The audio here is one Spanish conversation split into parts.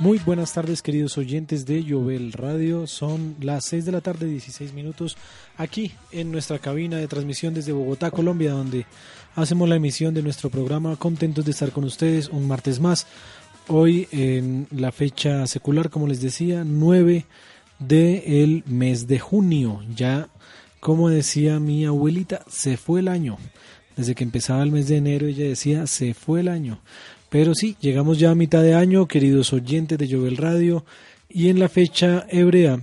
Muy buenas tardes queridos oyentes de Llovel Radio, son las 6 de la tarde 16 minutos aquí en nuestra cabina de transmisión desde Bogotá, Colombia, donde hacemos la emisión de nuestro programa, contentos de estar con ustedes un martes más, hoy en la fecha secular, como les decía, 9 del mes de junio, ya como decía mi abuelita, se fue el año, desde que empezaba el mes de enero ella decía, se fue el año. Pero sí, llegamos ya a mitad de año, queridos oyentes de Llovel Radio, y en la fecha hebrea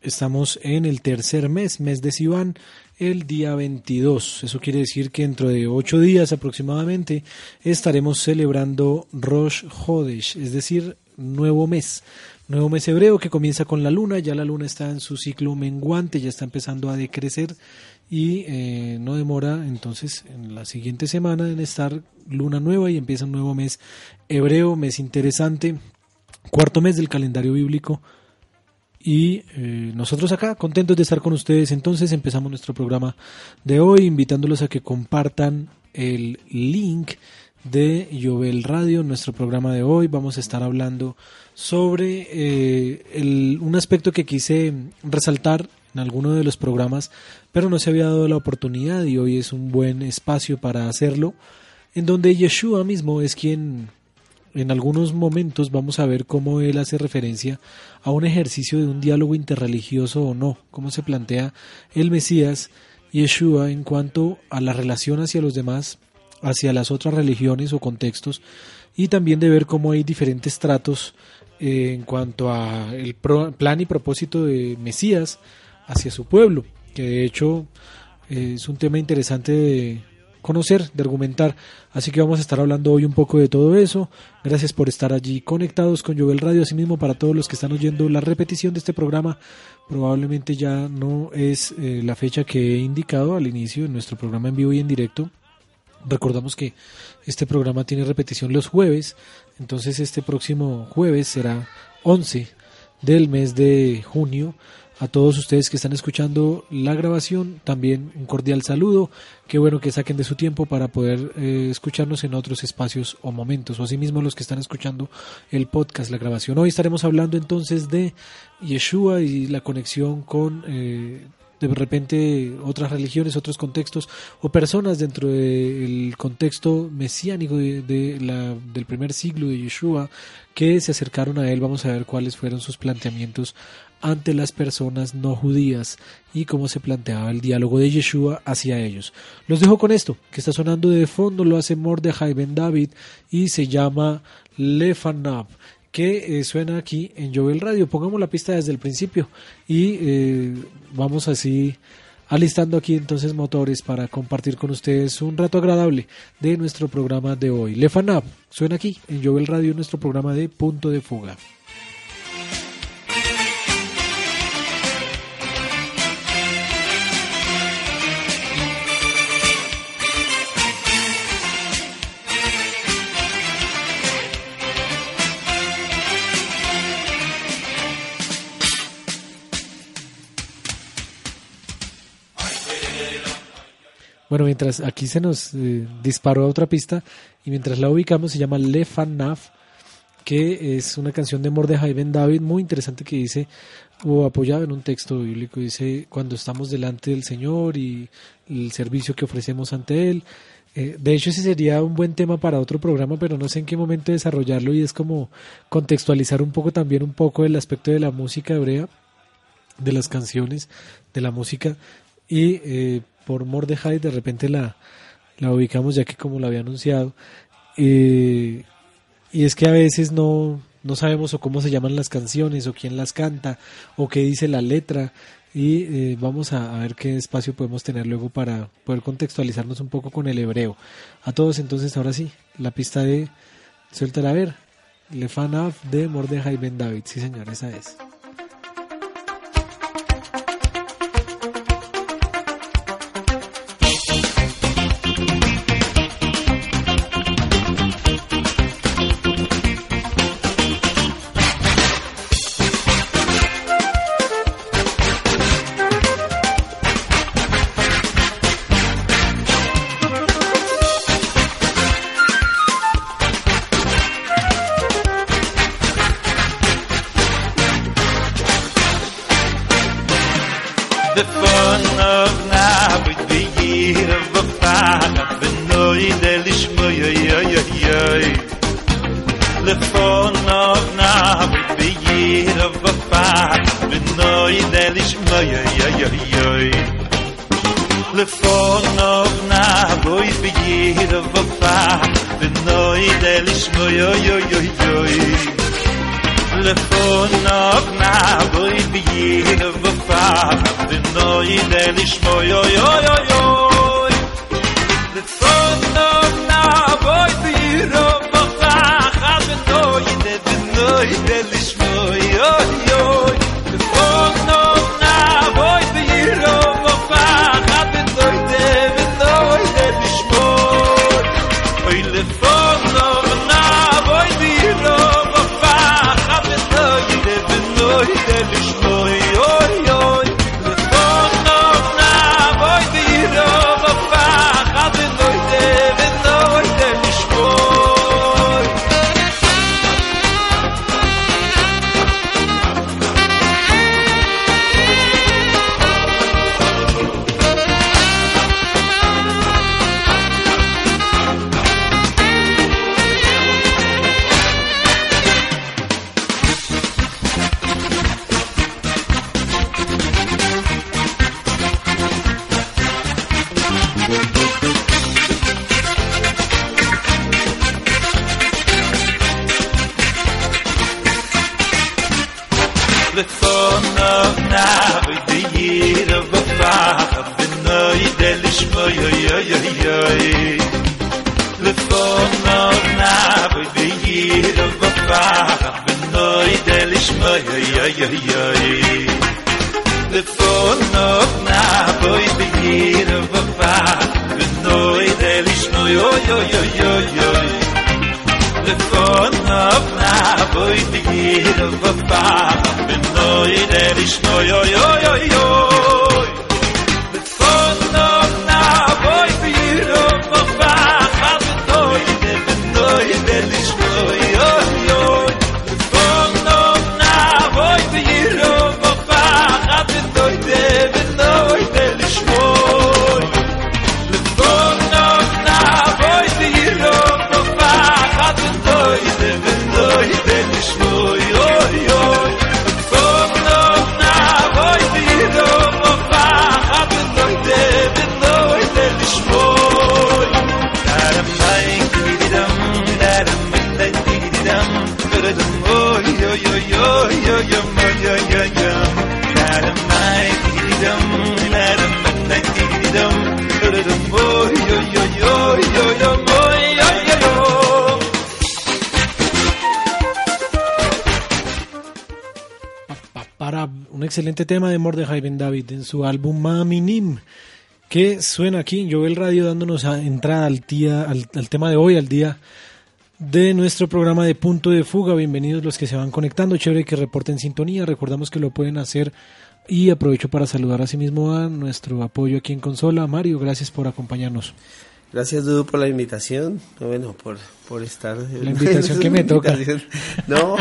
estamos en el tercer mes, mes de Sivan, el día 22. Eso quiere decir que dentro de ocho días aproximadamente estaremos celebrando Rosh Hodesh, es decir, nuevo mes. Nuevo mes hebreo que comienza con la luna, ya la luna está en su ciclo menguante, ya está empezando a decrecer y eh, no demora entonces en la siguiente semana en estar luna nueva y empieza un nuevo mes hebreo, mes interesante, cuarto mes del calendario bíblico y eh, nosotros acá contentos de estar con ustedes entonces empezamos nuestro programa de hoy invitándolos a que compartan el link de Yovel Radio, nuestro programa de hoy. Vamos a estar hablando sobre eh, el, un aspecto que quise resaltar en alguno de los programas, pero no se había dado la oportunidad y hoy es un buen espacio para hacerlo, en donde Yeshua mismo es quien en algunos momentos vamos a ver cómo él hace referencia a un ejercicio de un diálogo interreligioso o no, cómo se plantea el Mesías Yeshua en cuanto a la relación hacia los demás, hacia las otras religiones o contextos, y también de ver cómo hay diferentes tratos eh, en cuanto a el plan y propósito de Mesías hacia su pueblo, que de hecho eh, es un tema interesante de conocer, de argumentar. Así que vamos a estar hablando hoy un poco de todo eso. Gracias por estar allí conectados con Jovel Radio. Asimismo, para todos los que están oyendo la repetición de este programa, probablemente ya no es eh, la fecha que he indicado al inicio de nuestro programa en vivo y en directo. Recordamos que este programa tiene repetición los jueves, entonces este próximo jueves será 11 del mes de junio a todos ustedes que están escuchando la grabación, también un cordial saludo. Qué bueno que saquen de su tiempo para poder eh, escucharnos en otros espacios o momentos, o asimismo los que están escuchando el podcast, la grabación. Hoy estaremos hablando entonces de Yeshua y la conexión con eh, de repente otras religiones, otros contextos o personas dentro del contexto mesiánico de, la, del primer siglo de Yeshua que se acercaron a él. Vamos a ver cuáles fueron sus planteamientos ante las personas no judías y cómo se planteaba el diálogo de Yeshua hacia ellos. Los dejo con esto, que está sonando de fondo, lo hace Mordechai Ben David y se llama Lefanab, que eh, suena aquí en Jovel Radio. Pongamos la pista desde el principio y eh, vamos así alistando aquí entonces motores para compartir con ustedes un rato agradable de nuestro programa de hoy. Lefanab suena aquí en Jovel Radio, nuestro programa de punto de fuga. Bueno, mientras aquí se nos eh, disparó otra pista y mientras la ubicamos se llama Le Fan Naf, que es una canción de Mordejai Ben David muy interesante que dice, o apoyado en un texto bíblico, dice, cuando estamos delante del Señor y el servicio que ofrecemos ante Él. Eh, de hecho, ese sería un buen tema para otro programa, pero no sé en qué momento desarrollarlo y es como contextualizar un poco también un poco el aspecto de la música hebrea, de las canciones, de la música y eh, por Mordejai de repente la, la ubicamos ya que como lo había anunciado eh, y es que a veces no, no sabemos o cómo se llaman las canciones o quién las canta o qué dice la letra y eh, vamos a, ver qué espacio podemos tener luego para poder contextualizarnos un poco con el hebreo. A todos entonces ahora sí, la pista de Suéltala a ver. Le Fan de Mordejai Ben David. Sí, señor, esa es. En su álbum Maminim, que suena aquí en Jovel Radio dándonos a- entrada al, día, al, al tema de hoy, al día de nuestro programa de Punto de Fuga. Bienvenidos los que se van conectando, chévere que reporten sintonía. Recordamos que lo pueden hacer y aprovecho para saludar asimismo a nuestro apoyo aquí en consola. Mario, gracias por acompañarnos. Gracias, Dudu, por la invitación. Bueno, por, por estar. La invitación que me toca. No.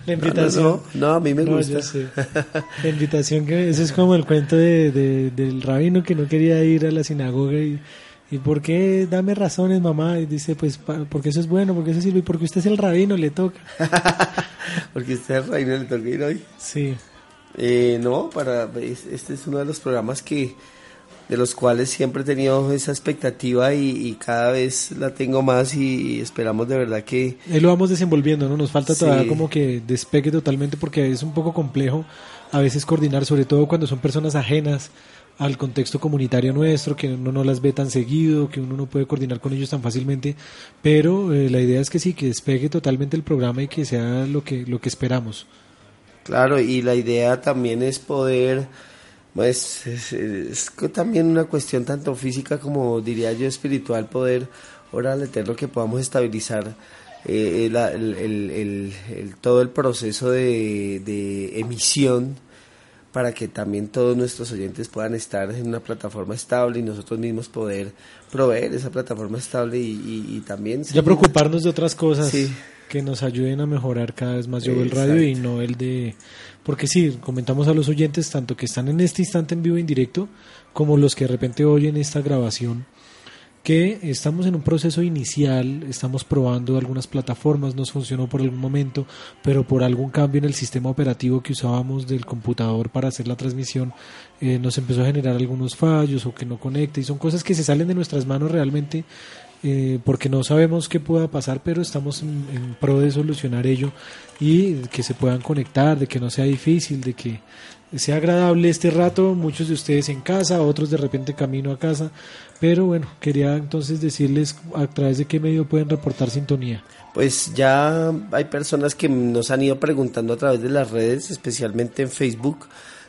La invitación. No, no, no, a mí me gusta. yo sé. La invitación que eso es como el cuento de, de- del rabino que no quería ir a la sinagoga y, y ¿por qué? Dame razones, mamá. Y dice, pues porque eso es bueno, porque eso sirve y porque usted es el rabino, le toca. Porque usted es reino le toca ir hoy. Sí, Eh, no, para es- este es uno de los programas que de los cuales siempre he tenido esa expectativa y, y cada vez la tengo más y, esperamos de verdad que ahí lo vamos desenvolviendo, ¿no? Nos falta Sí. todavía como que despegue totalmente porque es un poco complejo a veces coordinar, sobre todo cuando son personas ajenas al contexto comunitario nuestro, que uno no las ve tan seguido, que uno no puede coordinar con ellos tan fácilmente, pero eh, la idea es que sí, que despegue totalmente el programa y que sea lo que, lo que esperamos. Claro, y la idea también es poder, pues es, también una cuestión tanto física como diría yo espiritual, poder orar al Eterno que podamos estabilizar eh, el, todo el proceso de, de emisión para que también todos nuestros oyentes puedan estar en una plataforma estable y nosotros mismos poder proveer esa plataforma estable y, también... Ya preocuparnos de otras cosas que nos ayuden a mejorar cada vez más. Yo el radio y no el de... Porque sí, comentamos a los oyentes tanto que están en este instante en vivo en directo como los que de repente oyen esta grabación que estamos en un proceso inicial, estamos probando algunas plataformas, nos funcionó por algún momento, pero por algún cambio en el sistema operativo que usábamos del computador para hacer la transmisión, eh, nos empezó a generar algunos fallos o que no conecta y son cosas que se salen de nuestras manos realmente eh, porque no sabemos qué pueda pasar, pero estamos en, en, pro de solucionar ello y que se puedan conectar, de que no sea difícil, de que sea agradable este rato, muchos de ustedes en casa, otros de repente camino a casa, pero bueno, quería entonces decirles a través de qué medio pueden reportar sintonía. Pues ya hay personas que nos han ido preguntando a través de las redes, especialmente en Facebook.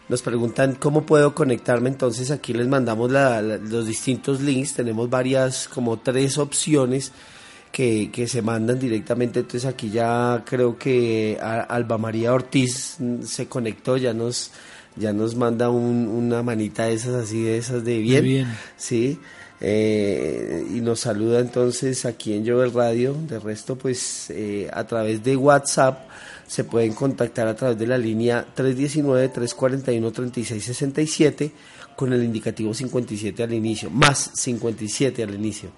Nos preguntan cómo puedo conectarme, entonces aquí les mandamos los distintos links, tenemos varias, como tres opciones que, que, se mandan directamente, entonces aquí ya creo que Alba María Ortiz se conectó, ya nos, ya nos manda una manita de esas así, de esas de bien, bien. sí, eh, y nos saluda entonces aquí en Jovel Radio. De resto, pues eh, a través de WhatsApp se pueden contactar a través de la línea 319-341-3667 con el indicativo 57 al inicio, más 57 al inicio.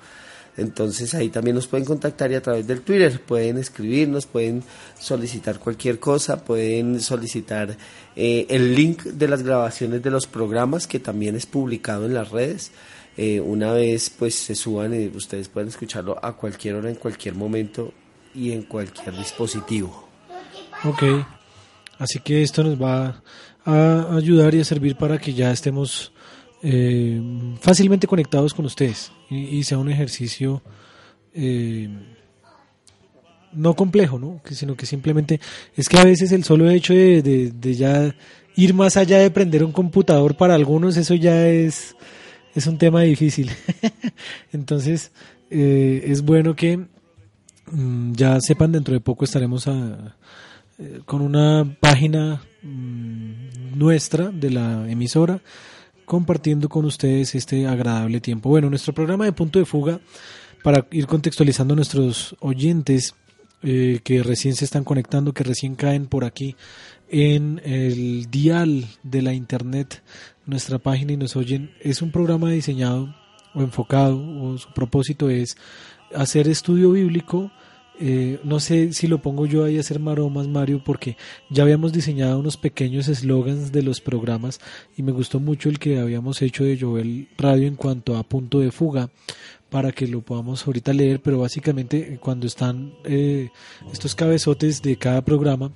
Entonces ahí también nos pueden contactar y a través del Twitter pueden escribirnos, pueden solicitar cualquier cosa, pueden solicitar eh, el link de las grabaciones de los programas que también es publicado en las redes. Eh, una vez pues se suban y ustedes pueden escucharlo a cualquier hora, en cualquier momento y en cualquier dispositivo. Ok, así que esto nos va a ayudar y a servir para que ya estemos eh, fácilmente conectados con ustedes y, sea un ejercicio eh, no complejo, ¿no? sino que simplemente es que a veces el solo hecho de ya ir más allá de prender un computador para algunos, eso ya es es un tema difícil. Entonces, eh, es bueno que mm, ya sepan, dentro de poco estaremos a, eh, con una página mm, nuestra de la emisora compartiendo con ustedes este agradable tiempo. Bueno, nuestro programa de punto de fuga, para ir contextualizando a nuestros oyentes eh, que recién se están conectando, que recién caen por aquí en el dial de la internet nuestra página y nos oyen, es un programa diseñado o enfocado, o su propósito es hacer estudio bíblico. Eh, no sé si lo pongo yo ahí a hacer maromas, Mario, porque ya habíamos diseñado unos pequeños eslogans de los programas y me gustó mucho el que habíamos hecho de Joel Radio en cuanto a punto de fuga para que lo podamos ahorita leer, pero básicamente cuando están eh, estos cabezotes de cada programa,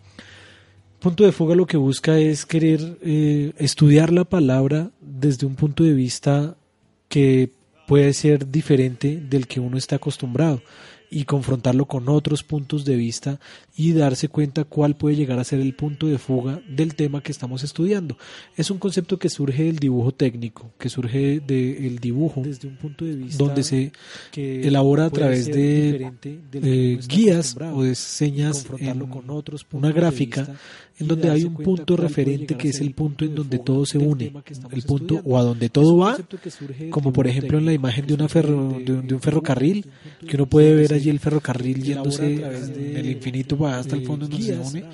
punto de fuga lo que busca es querer eh, estudiar la palabra desde un punto de vista que puede ser diferente del que uno está acostumbrado y confrontarlo con otros puntos de vista y darse cuenta cuál puede llegar a ser el punto de fuga del tema que estamos estudiando. Es un concepto que surge del dibujo técnico, que surge del dibujo desde un punto de vista donde se elabora a través de, eh, guías o de señas en con otros una gráfica en donde hay un punto referente que es el punto en donde todo se une, el punto o a donde todo va, como por ejemplo en la imagen de, una ferro, de, un, ferrocarril, que uno puede ver allí el ferrocarril yéndose en el infinito hasta el fondo donde se une,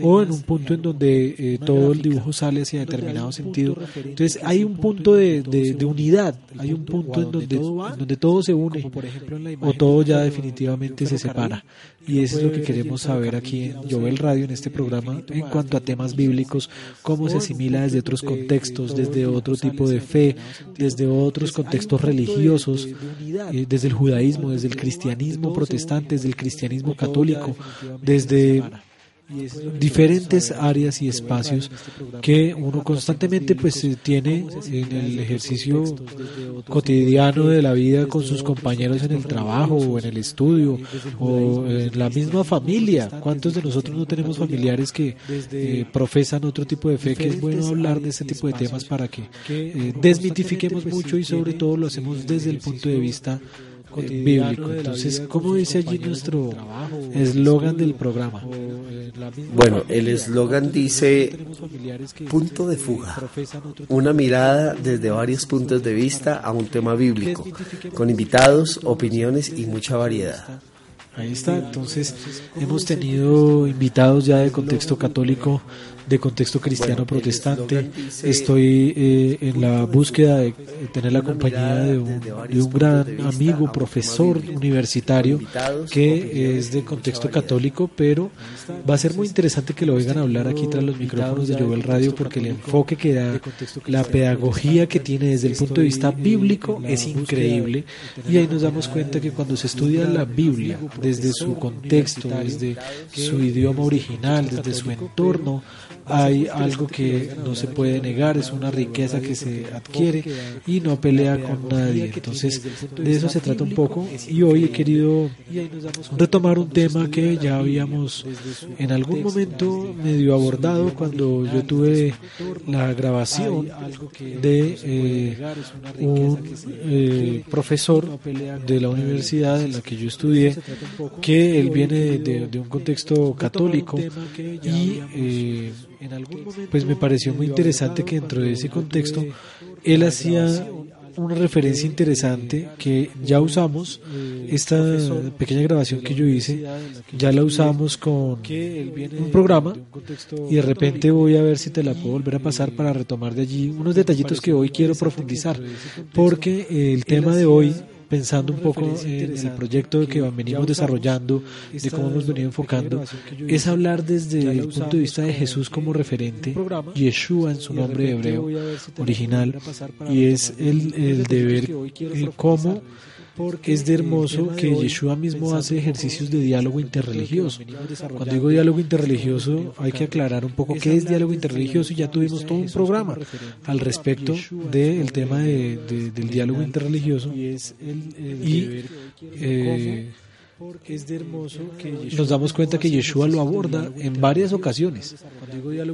o en un punto en donde eh, todo el dibujo sale hacia determinado sentido. Entonces hay un punto de, de, unidad, hay un punto en donde, en donde todo se une, o todo ya definitivamente se separa. Y eso es lo que queremos saber aquí en Jovel Radio, en este programa, en cuanto a temas bíblicos, cómo se asimila desde otros contextos, desde otro tipo de fe, desde otros contextos religiosos, eh, desde el judaísmo, desde el cristianismo protestante, desde el cristianismo católico, desde diferentes áreas y espacios que uno constantemente pues eh, tiene en el ejercicio cotidiano de la vida con sus compañeros en el trabajo o en el estudio o en la misma familia. ¿Cuántos de nosotros no tenemos familiares que eh, profesan otro tipo de fe? Que es bueno hablar de este tipo de temas para que eh, desmitifiquemos mucho y sobre todo lo hacemos desde el punto de vista bíblico. Entonces, ¿cómo dice allí nuestro eslogan del programa? Bueno, el eslogan dice punto de fuga, una mirada desde varios puntos de vista a un tema bíblico, con invitados, opiniones y mucha variedad. Ahí está, entonces hemos tenido invitados ya de contexto católico de contexto cristiano protestante. Estoy eh, en la búsqueda de tener la compañía de un, de un, gran amigo, profesor universitario, que es de contexto católico, pero va a ser muy interesante que lo oigan hablar aquí tras los micrófonos de Jovel Radio, porque el enfoque que da, la pedagogía que tiene desde el punto de vista bíblico es increíble. Y ahí nos damos cuenta que cuando se estudia la Biblia desde su contexto, desde su idioma original, desde su entorno, hay algo que no se puede negar, es una riqueza que se adquiere y no pelea con nadie. Entonces, de eso se trata un poco y hoy he querido retomar un tema que ya habíamos en algún momento medio abordado cuando yo tuve la grabación de eh, un eh, profesor de la universidad en la que yo estudié, que él viene de, un contexto católico y eh, pues me pareció muy interesante que dentro de ese contexto él hacía una referencia interesante que ya usamos, esta pequeña grabación que yo hice, ya la usamos con un programa y de repente voy a ver si te la puedo volver a pasar para retomar de allí unos detallitos que hoy quiero profundizar, porque el tema de hoy pensando un poco en el proyecto que venimos desarrollando, de cómo hemos venido enfocando, es hablar desde el punto de vista de Jesús como referente, Yeshua en su nombre hebreo original, y es el, el de ver cómo porque es de hermoso que Yeshua mismo hace ejercicios de diálogo interreligioso. Cuando digo diálogo interreligioso, hay que aclarar un poco qué es diálogo interreligioso y ya tuvimos todo un programa al respecto del tema de, del diálogo interreligioso. Y eh, es de hermoso que nos damos cuenta que Yeshua lo aborda en varias ocasiones.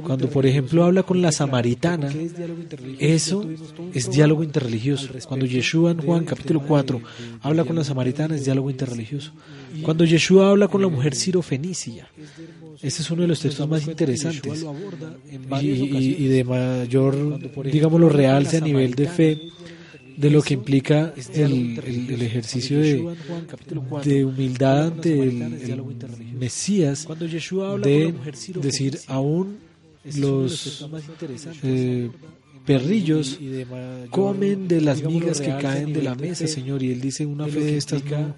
Cuando, por ejemplo, habla con la samaritana, eso es diálogo interreligioso. Cuando Yeshua en Juan capítulo 4 habla con la samaritana, es diálogo interreligioso. Cuando Yeshua habla con la mujer sirofenicia, ese es uno de los textos más interesantes y, y de mayor, digámoslo, realce a nivel de fe de lo que implica el, el, ejercicio de, de, humildad ante el, Mesías, de decir, aún los eh, perrillos comen de las migas que caen de la mesa, Señor. Y él dice, una fe de estas no,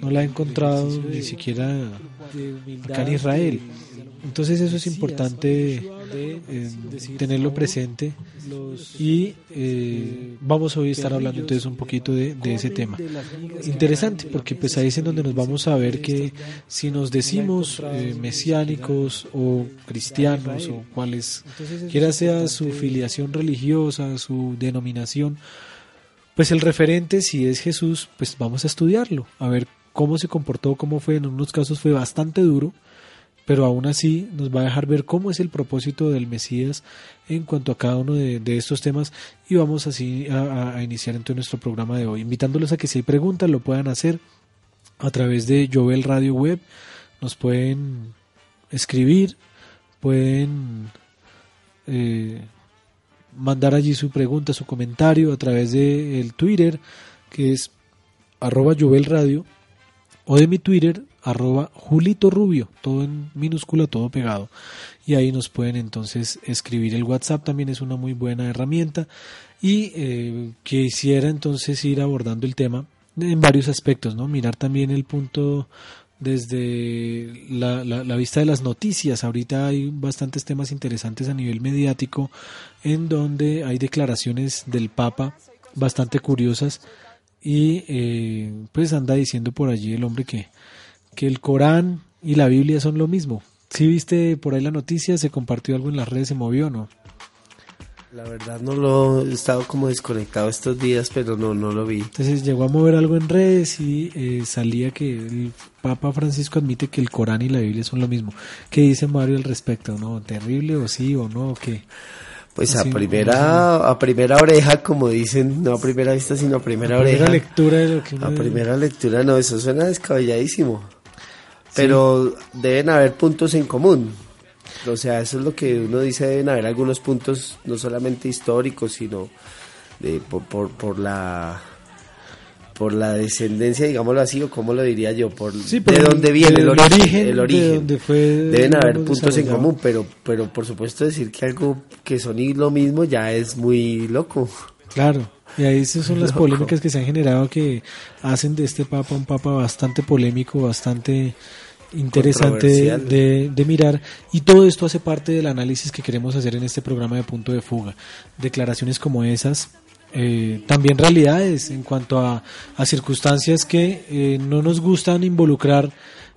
no la ha encontrado ni siquiera acá en Israel. Entonces eso es importante eh, tenerlo presente. y eh, vamos hoy a estar hablando entonces un poquito de, ese tema. Interesante porque pues ahí es en donde nos vamos a ver que si nos decimos eh, mesiánicos o cristianos o cuales quiera sea su filiación religiosa, su denominación, pues el referente si es Jesús, pues vamos a estudiarlo, a ver cómo se comportó, cómo fue, en unos casos fue bastante duro, pero aún así nos va a dejar ver cómo es el propósito del Mesías en cuanto a cada uno de, estos temas. Y vamos así a, iniciar entonces nuestro programa de hoy, invitándolos a que si hay preguntas lo puedan hacer a través de Jovel Radio Web, nos pueden escribir, pueden eh, mandar allí su pregunta, su comentario a través de el Twitter que es arroba Jovel Radio o de mi Twitter arroba Julito Rubio, todo en minúscula, todo pegado. Y ahí nos pueden entonces escribir. El WhatsApp también es una muy buena herramienta. Y eh, quisiera entonces ir abordando el tema en varios aspectos, ¿no? Mirar también el punto desde la, la, vista de las noticias. Ahorita hay bastantes temas interesantes a nivel mediático en donde hay declaraciones del Papa bastante curiosas y eh, pues anda diciendo por allí el hombre que que el Corán y la Biblia son lo mismo. Si viste por ahí la noticia, se compartió algo en las redes, se movió, ¿no? La verdad no lo he estado como desconectado estos días, pero no, no lo vi. Entonces llegó a mover algo en redes y eh, salía que el Papa Francisco admite que el Corán y la Biblia son lo mismo. ¿Qué dice Mario al respecto? ¿No? ¿Terrible o sí o no? ¿O qué? Pues a Así, primera, a primera oreja, como dicen, no a primera vista, sino a primera La oreja. primera lectura de lo que A primera lectura, no, eso suena descabelladísimo. Pero deben haber puntos en común. O sea, eso es lo que uno dice, deben haber algunos puntos, no solamente históricos, sino de, por, por, por la por la descendencia, digámoslo así, o cómo lo diría yo, por Sí, de dónde viene el origen, origen, el origen. fue, Deben haber puntos en común, pero, pero por supuesto decir que algo que son y lo mismo ya es muy loco. Claro, y ahí esas son las polémicas que se han generado que hacen de este Papa un Papa bastante polémico, bastante interesante de, de mirar y todo esto hace parte del análisis que queremos hacer en este programa de punto de fuga. Declaraciones como esas, eh, también realidades en cuanto a, a circunstancias que eh, no nos gustan involucrar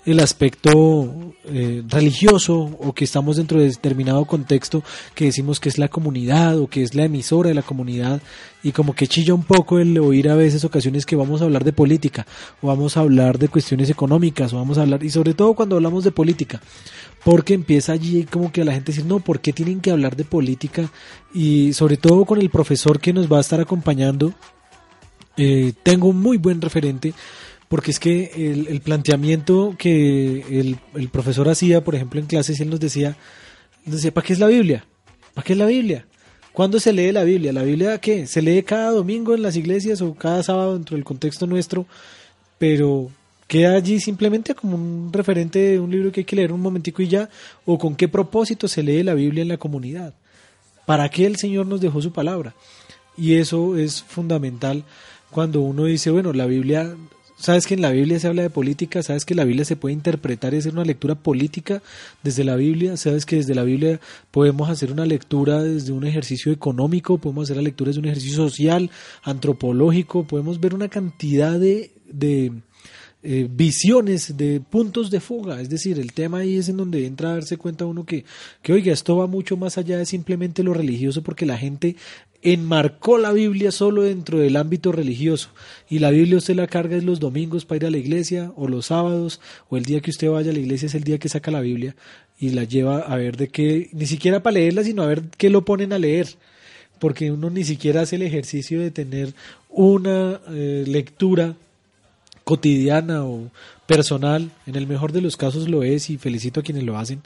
el aspecto eh, religioso o que estamos dentro de determinado contexto que decimos que es la comunidad o que es la emisora de la comunidad y como que chilla un poco el oír a veces ocasiones que vamos a hablar de política o vamos a hablar de cuestiones económicas o vamos a hablar y sobre todo cuando hablamos de política porque empieza allí como que a la gente decir no, ¿por qué tienen que hablar de política? y sobre todo con el profesor que nos va a estar acompañando eh, tengo un muy buen referente porque es que el, el planteamiento que el, el profesor hacía, por ejemplo, en clases, él nos decía, nos decía, ¿para qué es la Biblia? ¿Para qué es la Biblia? ¿Cuándo se lee la Biblia? ¿La Biblia qué? ¿Se lee cada domingo en las iglesias o cada sábado dentro del contexto nuestro? Pero queda allí simplemente como un referente de un libro que hay que leer un momentico y ya, o con qué propósito se lee la Biblia en la comunidad. ¿Para qué el Señor nos dejó su palabra? Y eso es fundamental cuando uno dice, bueno, la Biblia, sabes que en la Biblia se habla de política, sabes que la Biblia se puede interpretar y hacer una lectura política desde la Biblia, sabes que desde la Biblia podemos hacer una lectura desde un ejercicio económico, podemos hacer la lectura desde un ejercicio social, antropológico, podemos ver una cantidad de, de eh, visiones, de puntos de fuga. Es decir, el tema ahí es en donde entra a darse cuenta uno que, que, oiga, esto va mucho más allá de simplemente lo religioso, porque la gente enmarcó la Biblia solo dentro del ámbito religioso. Y la Biblia usted la carga los domingos para ir a la iglesia, o los sábados, o el día que usted vaya a la iglesia es el día que saca la Biblia y la lleva a ver de qué, ni siquiera para leerla, sino a ver qué lo ponen a leer porque uno ni siquiera hace el ejercicio de tener una eh, lectura cotidiana o personal, en el mejor de los casos lo es y felicito a quienes lo hacen,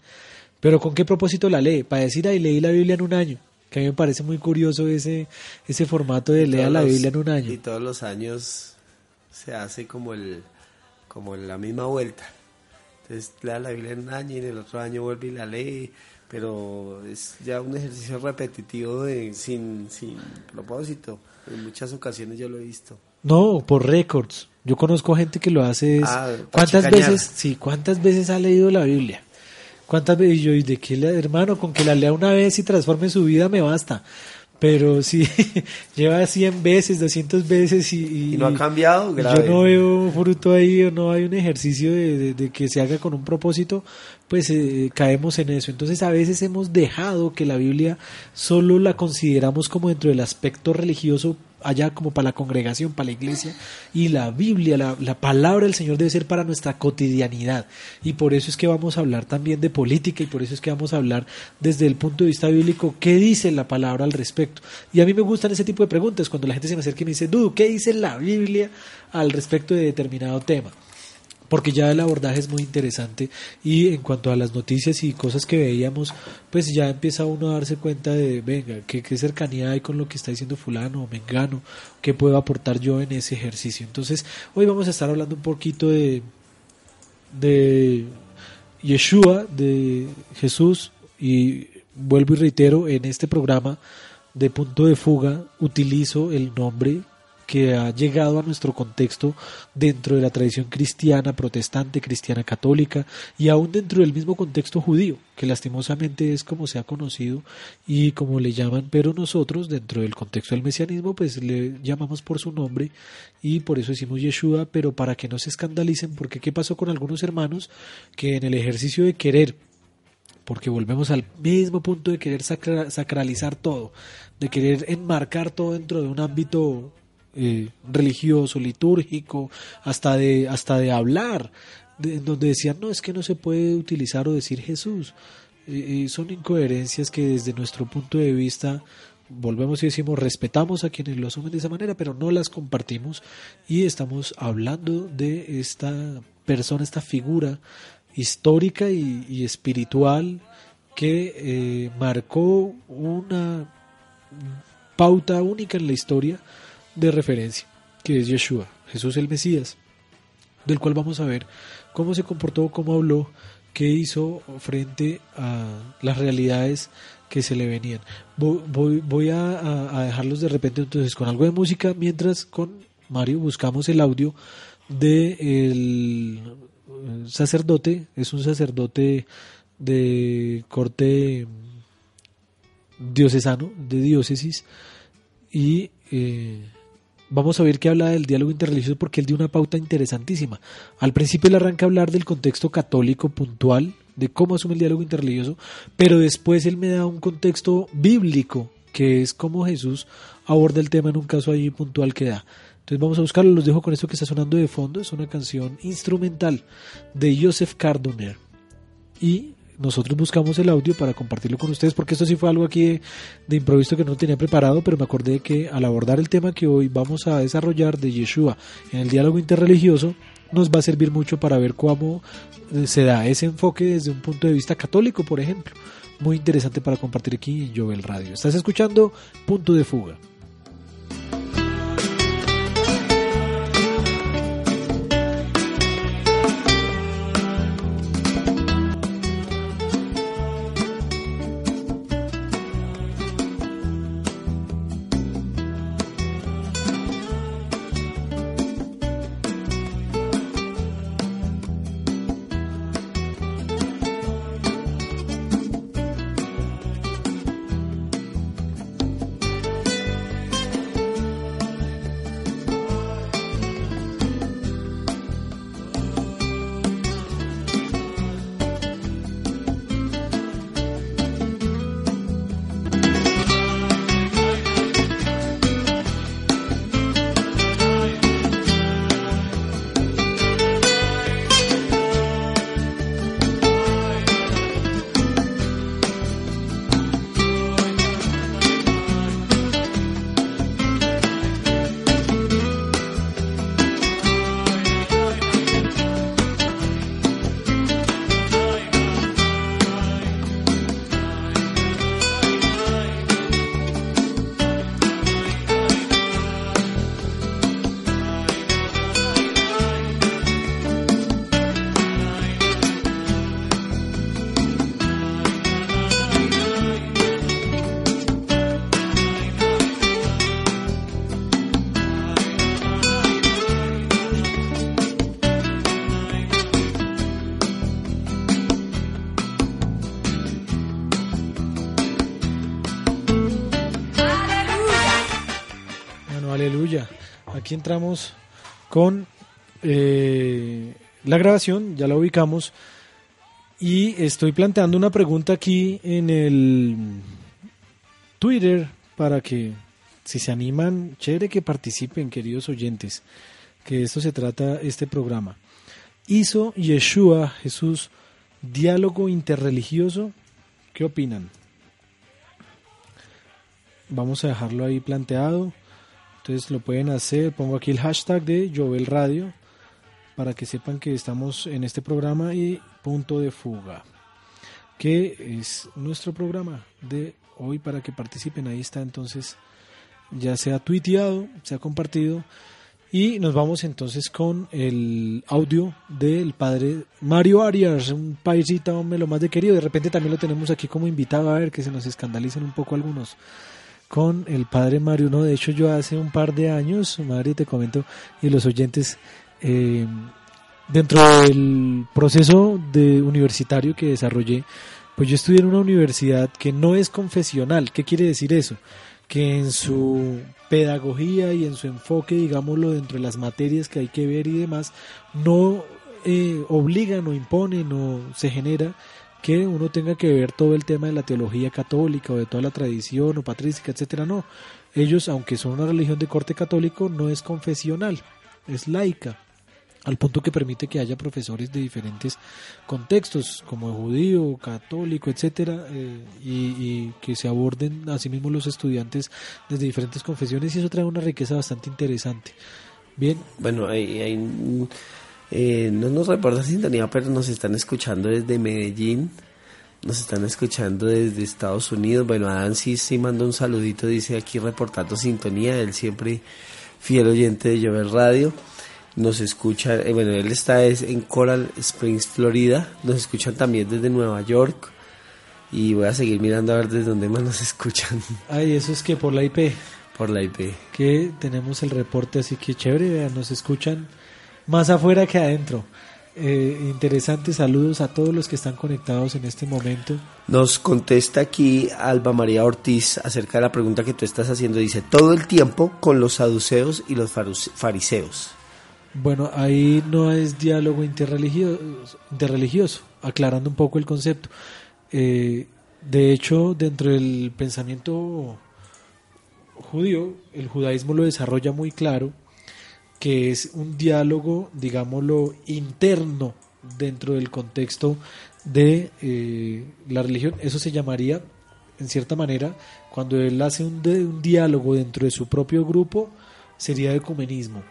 pero ¿con qué propósito la lee? Para decir, ahí leí la Biblia en un año, que a mí me parece muy curioso ese, ese formato de lea la Biblia en un año. Y todos los años se hace como el como la misma vuelta. Entonces lea la Biblia en un año y en el otro año vuelve y la lee, pero es ya un ejercicio repetitivo de, sin, sin propósito. En muchas ocasiones yo lo he visto. No, por récords. Yo conozco gente que lo hace. es- Ah, ¿Cuántas veces? Sí, ¿cuántas veces ha leído la Biblia? ¿Cuántas veces? Y yo, ¿y de qué le, hermano? Con que la lea una vez y transforme su vida me basta. Pero si lleva 100 veces, 200 veces y, Y no ha cambiado, grave. yo no veo fruto ahí o no hay un ejercicio de, de- de que se haga con un propósito, pues eh, caemos en eso. Entonces a veces hemos dejado que la Biblia solo la consideramos como dentro del aspecto religioso allá como para la congregación, para la iglesia, y la Biblia, la, la palabra del Señor debe ser para nuestra cotidianidad. Y por eso es que vamos a hablar también de política y por eso es que vamos a hablar desde el punto de vista bíblico, qué dice la palabra al respecto. Y a mí me gustan ese tipo de preguntas, cuando la gente se me acerca y me dice, Dudu, ¿qué dice la Biblia al respecto de determinado tema? Porque ya el abordaje es muy interesante y en cuanto a las noticias y cosas que veíamos, pues ya empieza uno a darse cuenta de, venga, qué, qué cercanía hay con lo que está diciendo fulano o mengano, qué puedo aportar yo en ese ejercicio. Entonces, hoy vamos a estar hablando un poquito de, de Yeshua, de Jesús, y vuelvo y reitero, en este programa de punto de fuga utilizo el nombre que ha llegado a nuestro contexto dentro de la tradición cristiana, protestante, cristiana católica y aún dentro del mismo contexto judío, que lastimosamente es como se ha conocido y como le llaman, pero nosotros dentro del contexto del mesianismo pues le llamamos por su nombre y por eso decimos Yeshua, pero para que no se escandalicen, porque qué pasó con algunos hermanos que en el ejercicio de querer porque volvemos al mismo punto de querer sacra- sacralizar todo, de querer enmarcar todo dentro de un ámbito eh, religioso, litúrgico, hasta de, hasta de hablar, donde decían, no, es que no se puede utilizar o decir Jesús. Eh, eh, son incoherencias que desde nuestro punto de vista volvemos y decimos respetamos a quienes lo asumen de esa manera, pero no las compartimos y estamos hablando de esta persona, esta figura histórica y, y espiritual que eh, marcó una pauta única en la historia de referencia, que es Yeshua, Jesús el Mesías, del cual vamos a ver cómo se comportó, cómo habló, qué hizo frente a las realidades que se le venían. Voy, voy, a, dejarlos de repente entonces con algo de música, mientras con Mario buscamos el audio de el eh, sacerdote, es un sacerdote de corte diocesano, de diócesis, y eh, vamos a ver que habla del diálogo interreligioso porque él dio una pauta interesantísima. Al principio él arranca a hablar del contexto católico puntual, de cómo asume el diálogo interreligioso, pero después él me da un contexto bíblico, que es cómo Jesús aborda el tema en un caso ahí puntual que da. Entonces vamos a buscarlo, los dejo con esto que está sonando de fondo, es una canción instrumental de Joseph Cardoner. Y nosotros buscamos el audio para compartirlo con ustedes, porque esto sí fue algo aquí de, improviso que no tenía preparado, pero me acordé que al abordar el tema que hoy vamos a desarrollar de Yeshua en el diálogo interreligioso, nos va a servir mucho para ver cómo eh, se da ese enfoque desde un punto de vista católico, por ejemplo. Muy interesante para compartir aquí en Jovel Radio. Estás escuchando Punto de Fuga. Aquí entramos con eh, la grabación, ya la ubicamos. Y estoy planteando una pregunta aquí en el Twitter para que, si se animan, chévere que participen, queridos oyentes, que de esto se trata este programa. ¿Hizo Yeshua, Jesús, diálogo interreligioso? ¿Qué opinan? Vamos a dejarlo ahí planteado. Entonces lo pueden hacer. Pongo aquí el hashtag de Jovel Radio para que sepan que estamos en este programa y punto de fuga, que es nuestro programa de hoy para que participen. Ahí está entonces, ya sea tuiteado, se ha compartido. Y nos vamos entonces con el audio del padre Mario Arias, un paisita, hombre, lo más de querido. De repente también lo tenemos aquí como invitado a ver que se nos escandalicen un poco algunos con el padre Mario. No, de hecho yo hace un par de años, Mario, te comento, y los oyentes, eh, dentro del proceso de universitario que desarrollé, pues yo estudié en una universidad que no es confesional. ¿Qué quiere decir eso? Que en su pedagogía y en su enfoque, digámoslo, dentro de las materias que hay que ver y demás, no eh, obligan o imponen o se genera que uno tenga que ver todo el tema de la teología católica o de toda la tradición o patrística, etcétera, no. Ellos, aunque son una religión de corte católico, no es confesional, es laica al punto que permite que haya profesores de diferentes contextos, como judío, católico, etcétera, eh, y, que se aborden a sí los estudiantes desde diferentes confesiones y eso trae una riqueza bastante interesante. Bien. Bueno, hay, eh, no nos reporta sintonía, pero nos están escuchando desde Medellín, nos están escuchando desde Estados Unidos. Bueno, Adán sí, sí manda un saludito, dice aquí reportando sintonía, él siempre fiel oyente de Llover Radio nos escuchan, eh, bueno, él está en Coral Springs, Florida, nos escuchan también desde Nueva York y voy a seguir mirando a ver desde dónde más nos escuchan. Ay, eso es que por la IP. Por la IP. Que tenemos el reporte, así que chévere, vean, nos escuchan más afuera que adentro. Eh, interesantes saludos a todos los que están conectados en este momento. Nos contesta aquí Alba María Ortiz acerca de la pregunta que tú estás haciendo. Dice, todo el tiempo con los saduceos y los fariseos. Bueno, ahí no es diálogo interreligioso, interreligioso aclarando un poco el concepto. Eh, de hecho, dentro del pensamiento judío, el judaísmo lo desarrolla muy claro, que es un diálogo, digámoslo, interno dentro del contexto de eh, la religión. Eso se llamaría, en cierta manera, cuando él hace un, un diálogo dentro de su propio grupo, sería ecumenismo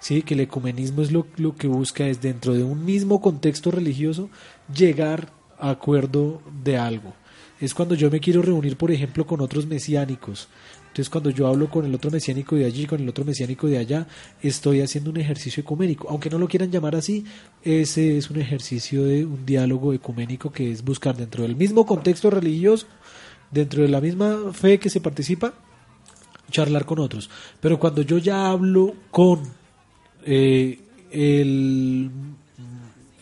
¿sí? que el ecumenismo es lo, lo que busca es dentro de un mismo contexto religioso llegar a acuerdo de algo. Es cuando yo me quiero reunir, por ejemplo, con otros mesiánicos. Entonces, cuando yo hablo con el otro mesiánico de allí, con el otro mesiánico de allá, estoy haciendo un ejercicio ecuménico. Aunque no lo quieran llamar así, ese es un ejercicio de un diálogo ecuménico que es buscar dentro del mismo contexto religioso, dentro de la misma fe que se participa, charlar con otros. Pero cuando yo ya hablo con eh, el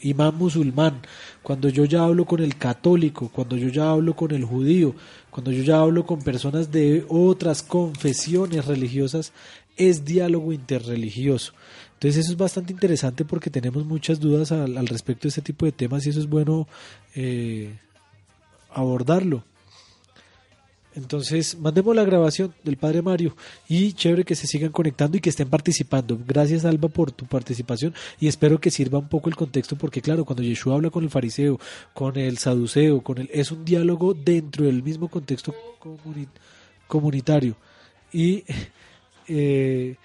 imán musulmán, cuando yo ya hablo con el católico, cuando yo ya hablo con el judío, cuando yo ya hablo con personas de otras confesiones religiosas, es diálogo interreligioso. Entonces eso es bastante interesante porque tenemos muchas dudas al, respecto de este tipo de temas y eso es bueno eh, abordarlo. Entonces, mandemos la grabación del Padre Mario y chévere que se sigan conectando y que estén participando. Gracias, Alba, por tu participación y espero que sirva un poco el contexto porque, claro, cuando Yeshua habla con el fariseo, con el saduceo, con el, es un diálogo dentro del mismo contexto comunitario. Y eh,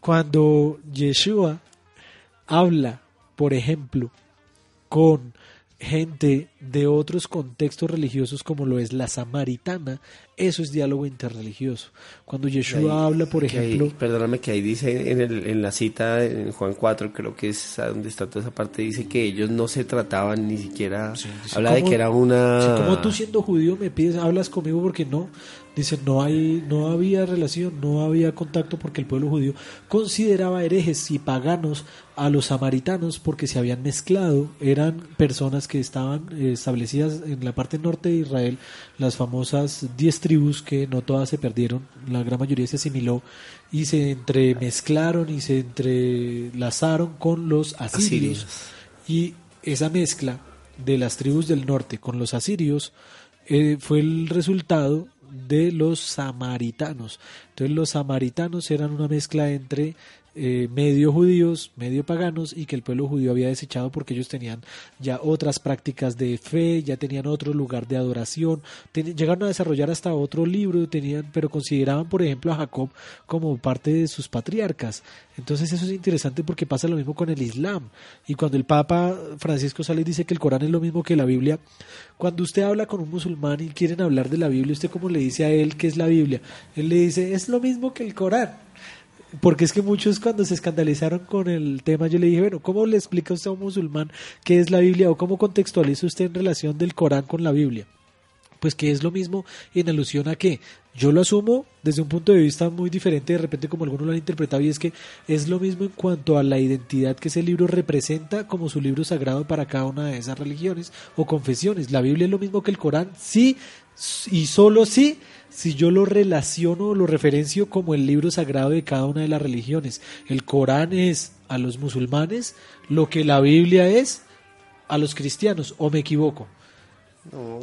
cuando Yeshua habla, por ejemplo, con gente de otros contextos religiosos como lo es la samaritana, eso es diálogo interreligioso. Cuando Yeshua habla, por ejemplo... perdóname que ahí dice en, el, en la cita en Juan 4, creo que es donde está toda esa parte, dice que ellos no se trataban ni siquiera... habla de que era una... como tú siendo judío me pides, hablas conmigo porque no, Dice, no, hay, no había relación, no había contacto porque el pueblo judío consideraba herejes y paganos a los samaritanos porque se habían mezclado, eran personas que estaban eh, establecidas en la parte norte de Israel, las famosas diez tribus que no todas se perdieron, la gran mayoría se asimiló y se entremezclaron y se entrelazaron con los asirios. Y esa mezcla de las tribus del norte con los asirios eh, fue el resultado de los samaritanos. Entonces los samaritanos eran una mezcla entre eh, medio judíos, medio paganos y que el pueblo judío había desechado porque ellos tenían ya otras prácticas de fe, ya tenían otro lugar de adoración, llegaron a desarrollar hasta otro libro, tenían, pero consideraban por ejemplo a Jacob como parte de sus patriarcas. Entonces eso es interesante porque pasa lo mismo con el Islam. Y cuando el Papa Francisco Sales dice que el Corán es lo mismo que la Biblia, cuando usted habla con un musulmán y quieren hablar de la Biblia, ¿usted cómo le dice a él que es la Biblia? Él le dice, es lo mismo que el Corán. Porque es que muchos cuando se escandalizaron con el tema, yo le dije, bueno, ¿cómo le explica usted a un musulmán qué es la Biblia o cómo contextualiza usted en relación del Corán con la Biblia? Pues que es lo mismo en alusión a que yo lo asumo desde un punto de vista muy diferente, de repente como algunos lo han interpretado, y es que es lo mismo en cuanto a la identidad que ese libro representa como su libro sagrado para cada una de esas religiones o confesiones. La Biblia es lo mismo que el Corán, sí, y solo sí si yo lo relaciono, lo referencio como el libro sagrado de cada una de las religiones. El Corán es a los musulmanes lo que la Biblia es a los cristianos, o me equivoco. No,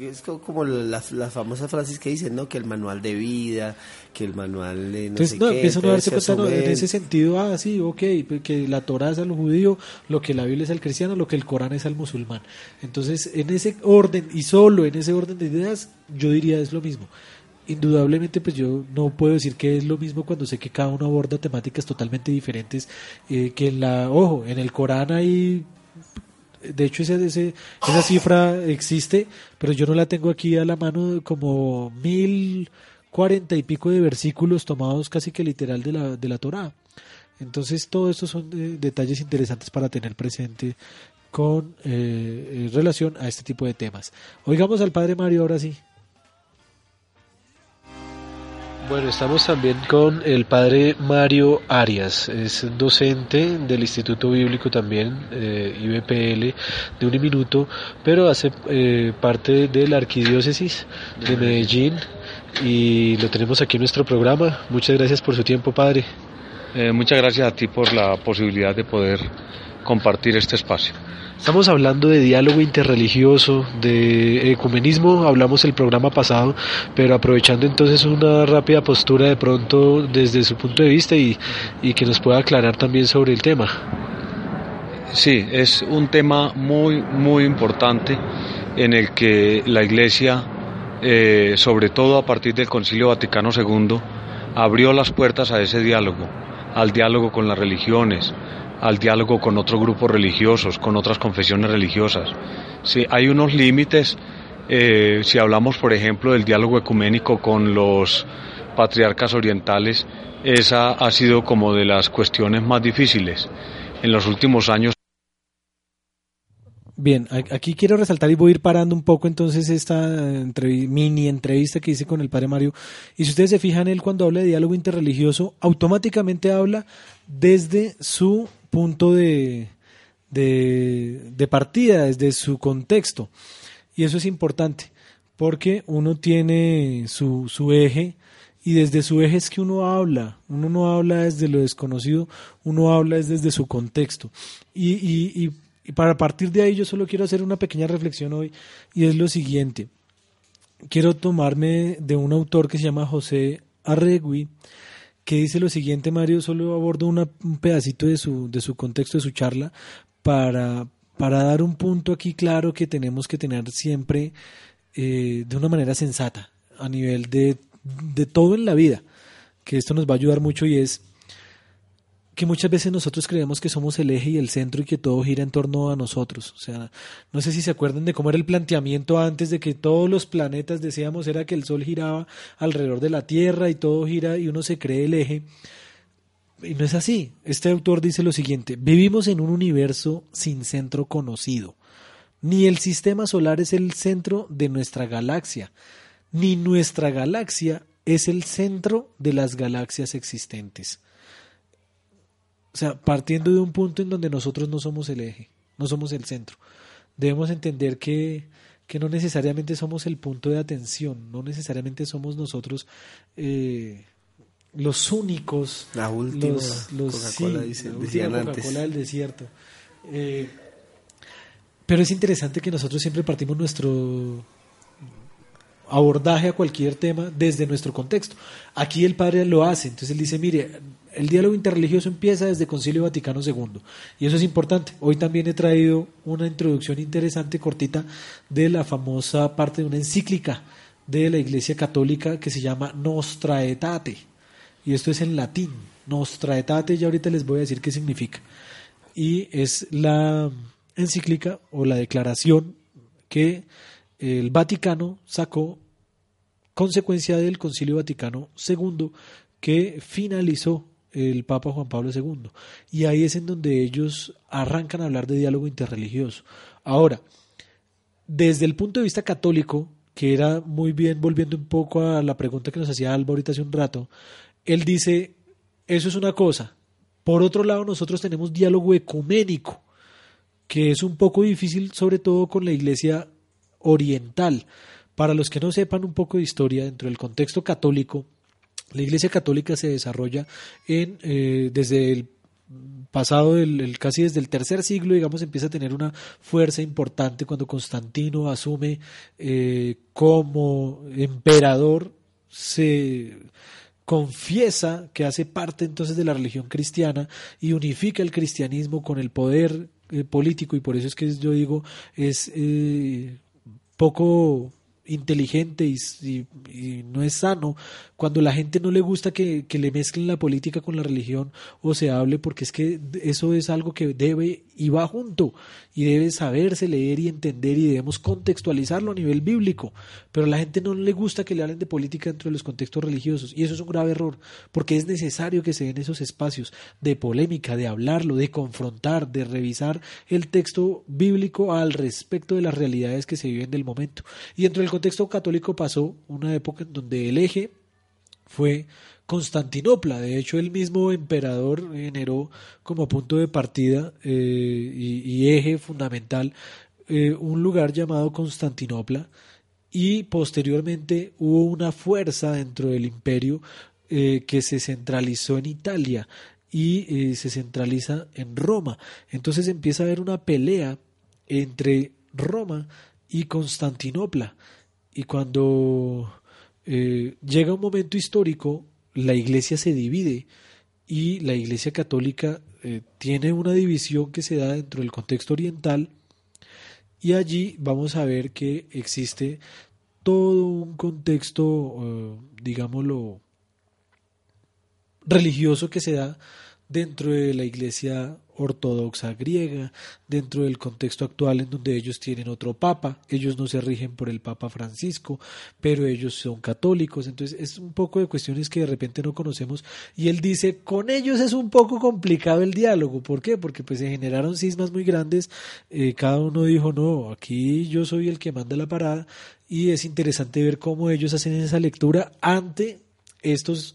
es como las, las famosas frases que dicen, ¿no? Que el manual de vida, que el manual de no Entonces, sé no, qué. empieza uno a darse cuenta no, en ese sentido, ah, sí, ok, que la Torah es al judío, lo que la Biblia es al cristiano, lo que el Corán es al musulmán. Entonces, en ese orden, y solo en ese orden de ideas, yo diría es lo mismo. Indudablemente, pues yo no puedo decir que es lo mismo cuando sé que cada uno aborda temáticas totalmente diferentes, eh, que en la, ojo, en el Corán hay de hecho ese, esa cifra existe, pero yo no la tengo aquí a la mano como mil cuarenta y pico de versículos tomados casi que literal de la, de la Torah. Entonces todo esto son eh, detalles interesantes para tener presente con eh, eh, relación a este tipo de temas. Oigamos al padre Mario ahora sí. Bueno, estamos también con el padre Mario Arias, es docente del Instituto Bíblico también, eh, IBPL, de un minuto, pero hace eh, parte de la Arquidiócesis de Medellín y lo tenemos aquí en nuestro programa. Muchas gracias por su tiempo, padre. Eh, muchas gracias a ti por la posibilidad de poder compartir este espacio. Estamos hablando de diálogo interreligioso, de ecumenismo, hablamos el programa pasado, pero aprovechando entonces una rápida postura de pronto desde su punto de vista y, y que nos pueda aclarar también sobre el tema. Sí, es un tema muy, muy importante en el que la Iglesia, eh, sobre todo a partir del Concilio Vaticano II, abrió las puertas a ese diálogo, al diálogo con las religiones, al diálogo con otros grupos religiosos, con otras confesiones religiosas. Sí, hay unos límites, eh, si hablamos, por ejemplo, del diálogo ecuménico con los patriarcas orientales, esa ha sido como de las cuestiones más difíciles. En los últimos años Bien, aquí quiero resaltar y voy a ir parando un poco entonces esta entrevi- mini entrevista que hice con el padre Mario. Y si ustedes se fijan, él cuando habla de diálogo interreligioso, automáticamente habla desde su punto de, de, de partida, desde su contexto. Y eso es importante, porque uno tiene su, su eje y desde su eje es que uno habla. Uno no habla desde lo desconocido, uno habla es desde su contexto. Y, y, y, y para partir de ahí yo solo quiero hacer una pequeña reflexión hoy y es lo siguiente. Quiero tomarme de un autor que se llama José Arregui, que dice lo siguiente, Mario, solo abordo un pedacito de su, de su contexto, de su charla, para, para dar un punto aquí claro que tenemos que tener siempre eh, de una manera sensata, a nivel de, de todo en la vida, que esto nos va a ayudar mucho y es que muchas veces nosotros creemos que somos el eje y el centro y que todo gira en torno a nosotros. O sea, no sé si se acuerdan de cómo era el planteamiento antes de que todos los planetas decíamos era que el Sol giraba alrededor de la Tierra y todo gira y uno se cree el eje. Y no es así. Este autor dice lo siguiente, vivimos en un universo sin centro conocido. Ni el sistema solar es el centro de nuestra galaxia, ni nuestra galaxia es el centro de las galaxias existentes. O sea, partiendo de un punto en donde nosotros no somos el eje, no somos el centro. Debemos entender que, que no necesariamente somos el punto de atención, no necesariamente somos nosotros eh, los únicos. La última los, los- Coca-Cola, sí, dicen- la última antes. Coca-Cola del desierto. Eh, pero es interesante que nosotros siempre partimos nuestro abordaje a cualquier tema desde nuestro contexto. Aquí el padre lo hace, entonces él dice, mire, el diálogo interreligioso empieza desde Concilio Vaticano II y eso es importante. Hoy también he traído una introducción interesante, cortita, de la famosa parte de una encíclica de la Iglesia Católica que se llama Nostra Aetate y esto es en latín. Nostra Aetate, ya ahorita les voy a decir qué significa. Y es la encíclica o la declaración que el Vaticano sacó consecuencia del Concilio Vaticano II que finalizó el Papa Juan Pablo II. Y ahí es en donde ellos arrancan a hablar de diálogo interreligioso. Ahora, desde el punto de vista católico, que era muy bien, volviendo un poco a la pregunta que nos hacía Alba ahorita hace un rato, él dice, eso es una cosa. Por otro lado, nosotros tenemos diálogo ecuménico, que es un poco difícil, sobre todo con la iglesia oriental. Para los que no sepan un poco de historia, dentro del contexto católico, la iglesia católica se desarrolla en, eh, desde el pasado el, el- casi desde el tercer siglo, digamos, empieza a tener una fuerza importante cuando Constantino asume eh, como emperador, se confiesa que hace parte entonces de la religión cristiana y unifica el cristianismo con el poder eh, político y por eso es que yo digo es poco inteligente y, no es sano cuando la gente no le gusta que, que le mezclen la política con la religión o se hable porque es que eso es algo que debe y va junto y debe saberse leer y entender y debemos contextualizarlo a nivel bíblico pero a la gente no le gusta que le hablen de política dentro de los contextos religiosos y eso es un grave error porque es necesario que se den esos espacios de polémica, de hablarlo, de confrontar, de revisar el texto bíblico al respecto de las realidades que se viven del momento. Y dentro del contexto católico pasó una época en donde el eje fue Constantinopla. De hecho, el mismo emperador generó como punto de partida eh, y, eje fundamental eh, un lugar llamado Constantinopla y posteriormente hubo una fuerza dentro del imperio eh, que se centralizó en Italia y se centraliza en Roma. Entonces empieza a haber una pelea entre Roma y Constantinopla. Y cuando eh, llega un momento histórico, la iglesia se divide y la iglesia católica eh, tiene una división que se da dentro del contexto oriental y allí vamos a ver que existe todo un contexto, eh, digámoslo, religioso que se da dentro de la iglesia ortodoxa griega, dentro del contexto actual en donde ellos tienen otro papa, ellos no se rigen por el papa Francisco, pero ellos son católicos, entonces es un poco de cuestiones que de repente no conocemos y él dice, con ellos es un poco complicado el diálogo, ¿por qué? Porque pues se generaron cismas muy grandes, eh, cada uno dijo, no, aquí yo soy el que manda la parada y es interesante ver cómo ellos hacen esa lectura ante estos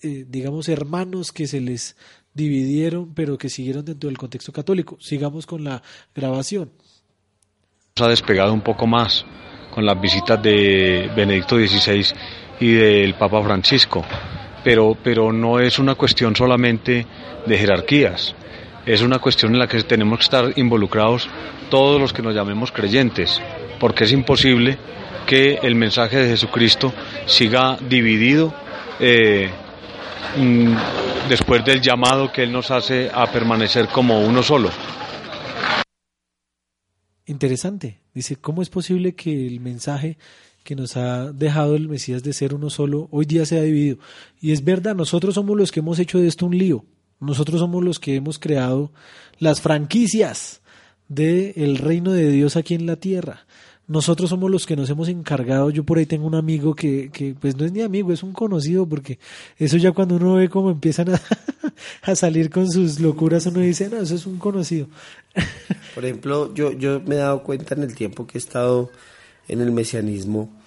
eh, digamos, hermanos que se les dividieron, pero que siguieron dentro del contexto católico. Sigamos con la grabación. ha despegado un poco más con las visitas de Benedicto XVI y del Papa Francisco, pero, pero no es una cuestión solamente de jerarquías, es una cuestión en la que tenemos que estar involucrados todos los que nos llamemos creyentes, porque es imposible que el mensaje de Jesucristo siga dividido eh, mm, después del llamado que Él nos hace a permanecer como uno solo. Interesante. Dice, ¿cómo es posible que el mensaje que nos ha dejado el Mesías de ser uno solo hoy día se ha dividido? Y es verdad, nosotros somos los que hemos hecho de esto un lío. Nosotros somos los que hemos creado las franquicias del reino de Dios aquí en la tierra. Nosotros somos los que nos hemos encargado. Yo por ahí tengo un amigo que, que pues no es ni amigo, es un conocido, porque eso ya cuando uno ve cómo empiezan a, salir con sus locuras, uno dice, no, eso es un conocido. Por ejemplo, yo, yo me he dado cuenta en el tiempo que he estado en el mesianismo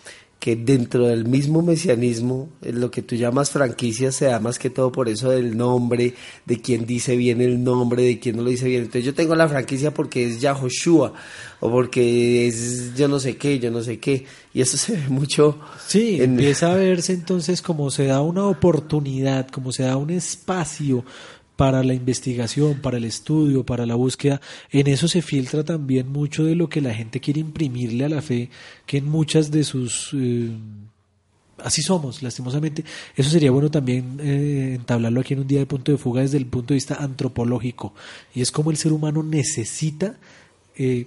que dentro del mismo mesianismo, lo que tú llamas franquicia, se da más que todo por eso del nombre, de quién dice bien el nombre, de quién no lo dice bien. Entonces yo tengo la franquicia porque es Yahoshua, o porque es yo no sé qué, yo no sé qué. Y eso se ve mucho. Sí, en- empieza a verse entonces como se da una oportunidad, como se da un espacio para la investigación, para el estudio, para la búsqueda. En eso se filtra también mucho de lo que la gente quiere imprimirle a la fe, que en muchas de sus... eh, así somos, lastimosamente. Eso sería bueno también eh, entablarlo aquí en un día de punto de fuga desde el punto de vista antropológico. Y es como el ser humano necesita eh,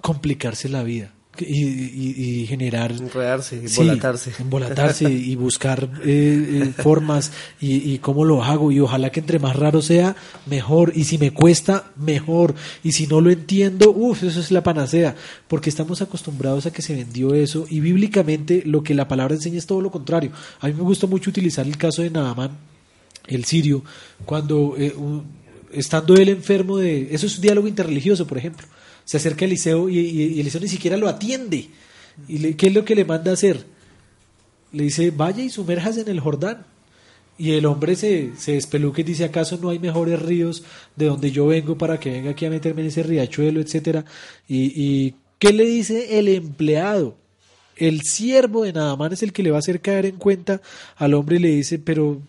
complicarse la vida y, y- y generar Enredarse, Sí, embolatarse. embolatarse y buscar eh, eh, formas y, y cómo lo hago. Y ojalá que entre más raro sea mejor. Y si me cuesta mejor. Y si no lo entiendo uff eso es la panacea. Porque estamos acostumbrados a que se vendió eso y bíblicamente lo que la palabra enseña es todo lo contrario. A mí me gusta mucho utilizar el caso de Naaman el sirio cuando eh, un- estando él enfermo de eso es un diálogo interreligioso por ejemplo se acerca a Eliseo y, y- y Eliseo ni siquiera lo atiende y qué es lo que le manda a hacer le dice, vaya y sumérjase en el Jordán. Y el hombre se, se despeluca y dice, ¿acaso no hay mejores ríos de donde yo vengo para que venga aquí a meterme en ese riachuelo, etcétera? Y, y ¿qué le dice el empleado? El siervo de Nadamán es el que le va a hacer caer en cuenta al hombre y le dice, pero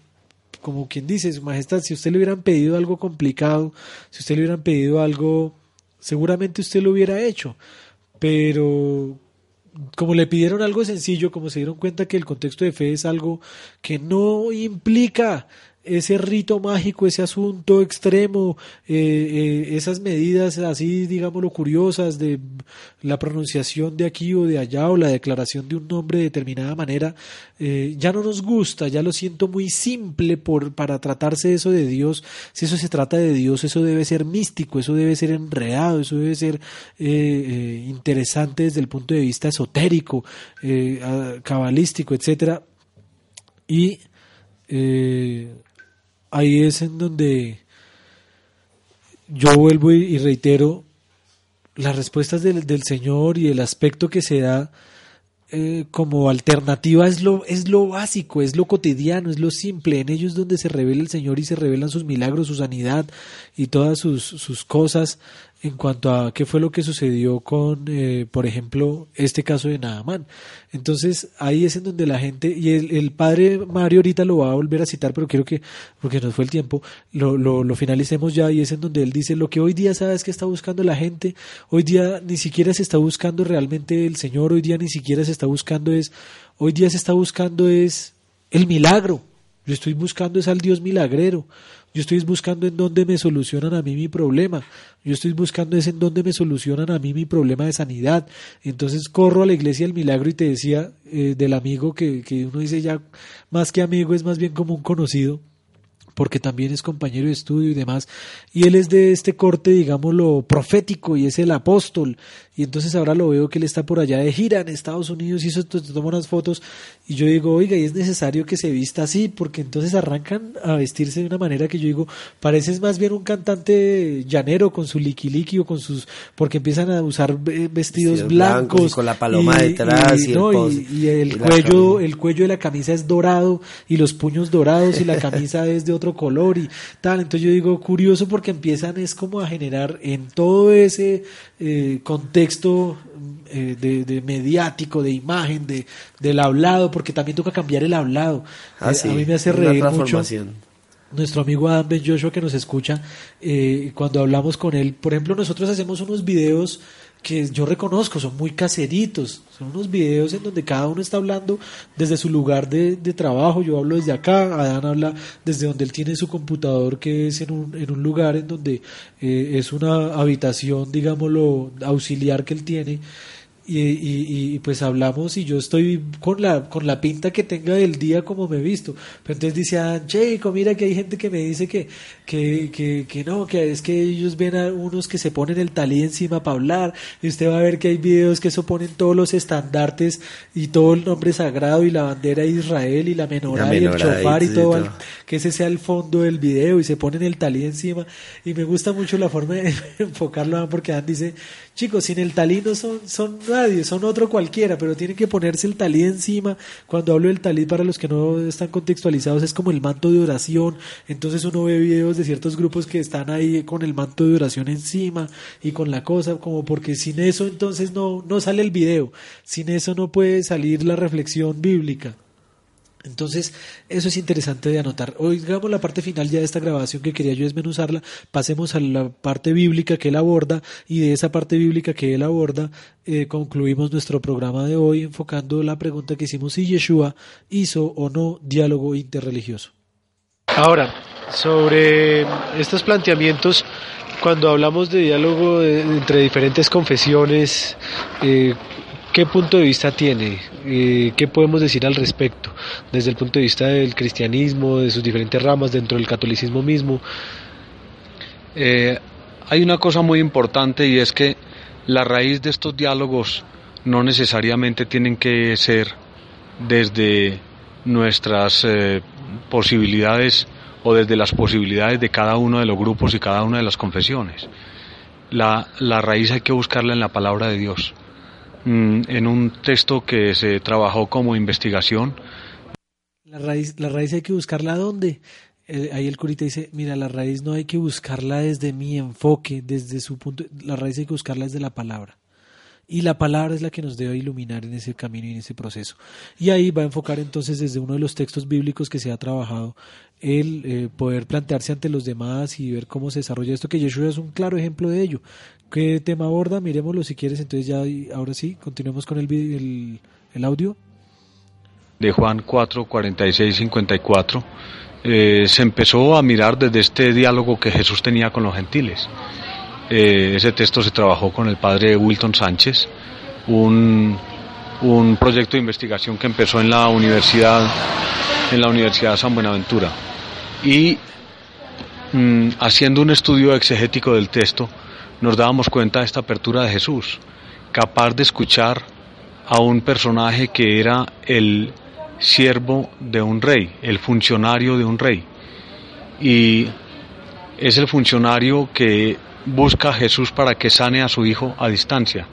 como quien dice, Su Majestad, si usted le hubieran pedido algo complicado, si usted le hubieran pedido algo, seguramente usted lo hubiera hecho, pero como le pidieron algo sencillo, como se dieron cuenta que el contexto de fe es algo que no implica ese rito mágico, ese asunto extremo, eh, eh, esas medidas así, digámoslo, curiosas de la pronunciación de aquí o de allá o la declaración de un nombre de determinada manera, eh, ya no nos gusta, ya lo siento muy simple por, para tratarse eso de Dios. Si eso se trata de Dios, eso debe ser místico, eso debe ser enredado, eso debe ser interesante desde el punto de vista esotérico, cabalístico, etcétera. Y ahí es en donde yo vuelvo y, reitero las respuestas del, del, Señor y el aspecto que se da eh, como alternativa es lo, es lo básico, es lo cotidiano, es lo simple. En ellos es donde se revela el Señor y se revelan sus milagros, su sanidad y todas sus, sus cosas en cuanto a qué fue lo que sucedió con, eh, por ejemplo, este caso de Naaman. Entonces, ahí es en donde la gente, y el, padre Mario ahorita lo va a volver a citar, pero quiero que, porque nos fue el tiempo, lo, lo, lo finalicemos ya, y es en donde él dice, lo que hoy día sabes que está buscando la gente, hoy día ni siquiera se está buscando realmente el Señor, hoy día ni siquiera se está buscando es, hoy día se está buscando es el milagro, yo estoy buscando es al Dios milagrero. Yo estoy buscando en dónde me solucionan a mí mi problema. Yo estoy buscando es en dónde me solucionan a mí mi problema de sanidad. Entonces corro a la iglesia del milagro y te decía eh, del amigo que, que uno dice ya más que amigo es más bien como un conocido porque también es compañero de estudio y demás, y él es de este corte, digámoslo, profético, y es el apóstol, y entonces ahora lo veo que él está por allá de gira en Estados Unidos y eso te toma unas fotos y yo digo, oiga, y es necesario que se vista así porque entonces arrancan a vestirse de una manera que yo digo, pareces más bien un cantante llanero con su liqui o con sus, porque empiezan a usar vestidos blancos, con la paloma detrás y, el, cuello, el cuello de la camisa es dorado y los puños dorados y la camisa es de otro color y tal, entonces yo digo, curioso porque empiezan es como a generar en todo ese eh, contexto eh, de, mediático, de imagen, de, del hablado, porque también toca cambiar el hablado. Ah, eh, a mí me hace reír mucho nuestro amigo Adam Ben Joshua que nos escucha, cuando hablamos con él, por ejemplo, nosotros hacemos unos videos que yo reconozco, son muy caseritos, son unos videos en donde cada uno está hablando desde su lugar de, trabajo, yo hablo desde acá, Adán habla desde donde él tiene su computador, que es en un, en un lugar en donde eh, es una habitación, digámoslo, auxiliar que él tiene, y, y, pues hablamos y yo estoy con la, con la pinta que tenga del día como me he visto. Pero entonces dice, ah, Checo, mira que hay gente que me dice que, que, que, que, no, que es que ellos ven a unos que se ponen el talí encima para hablar y usted va a ver que hay videos que se ponen todos los estandartes y todo el nombre sagrado y la bandera de Israel y la menorá, y el chofar y, todo, que ese sea el fondo del video y se ponen el talí encima y me gusta mucho la forma de enfocarlo porque Dan dice, chicos, sin el talí no son, son son otro cualquiera, pero tienen que ponerse el talí encima. Cuando hablo del talí, para los que no están contextualizados, es como el manto de oración. Entonces uno ve videos de ciertos grupos que están ahí con el manto de oración encima y con la cosa, como porque sin eso entonces no, no sale el video. Sin eso no puede salir la reflexión bíblica. Entonces, eso es interesante de anotar. Oigamos la parte final ya de esta grabación que quería yo desmenuzarla, pasemos a la parte bíblica que él aborda y de esa parte bíblica que él aborda eh, concluimos nuestro programa de hoy enfocando la pregunta que hicimos si Yeshua hizo o no diálogo interreligioso. Ahora, sobre estos planteamientos, cuando hablamos de diálogo entre diferentes confesiones, eh, ¿Qué punto de vista tiene? Eh, ¿Qué podemos decir al respecto? Desde el punto de vista del cristianismo, de sus diferentes ramas dentro del catolicismo mismo. Eh, hay una cosa muy importante y es que la raíz de estos diálogos no necesariamente tienen que ser desde nuestras eh, posibilidades o desde las posibilidades de cada uno de los grupos y cada una de las confesiones. La, la raíz hay que buscarla en la palabra de Dios. Mm, en un texto que se trabajó como investigación. La raíz, la raíz hay que buscarla dónde. ahí el curita dice, mira, la raíz no hay que buscarla desde mi enfoque, desde su punto, la raíz hay que buscarla desde la palabra. Y la palabra es la que nos debe iluminar en ese camino y en ese proceso. Y ahí va a enfocar entonces desde uno de los textos bíblicos que se ha trabajado el eh, poder plantearse ante los demás y ver cómo se desarrolla esto, que Yeshua es un claro ejemplo de ello. ¿Qué tema aborda? Miremoslo si quieres, entonces ya ahora sí, continuemos con el, audio. De Juan 4, 46, 54 eh, se empezó a mirar desde este diálogo que Jesús tenía con los gentiles. Eh, ese texto se trabajó con el padre Wilton Sánchez, un, un, proyecto de investigación que empezó en la universidad, en la Universidad de San Buenaventura. Y mm, haciendo un estudio exegético del texto, nos dábamos cuenta de esta apertura de Jesús, capaz de escuchar a un personaje que era el siervo de un rey, el funcionario de un rey. Y es el funcionario que busca a Jesús para que sane a su hijo a distancia.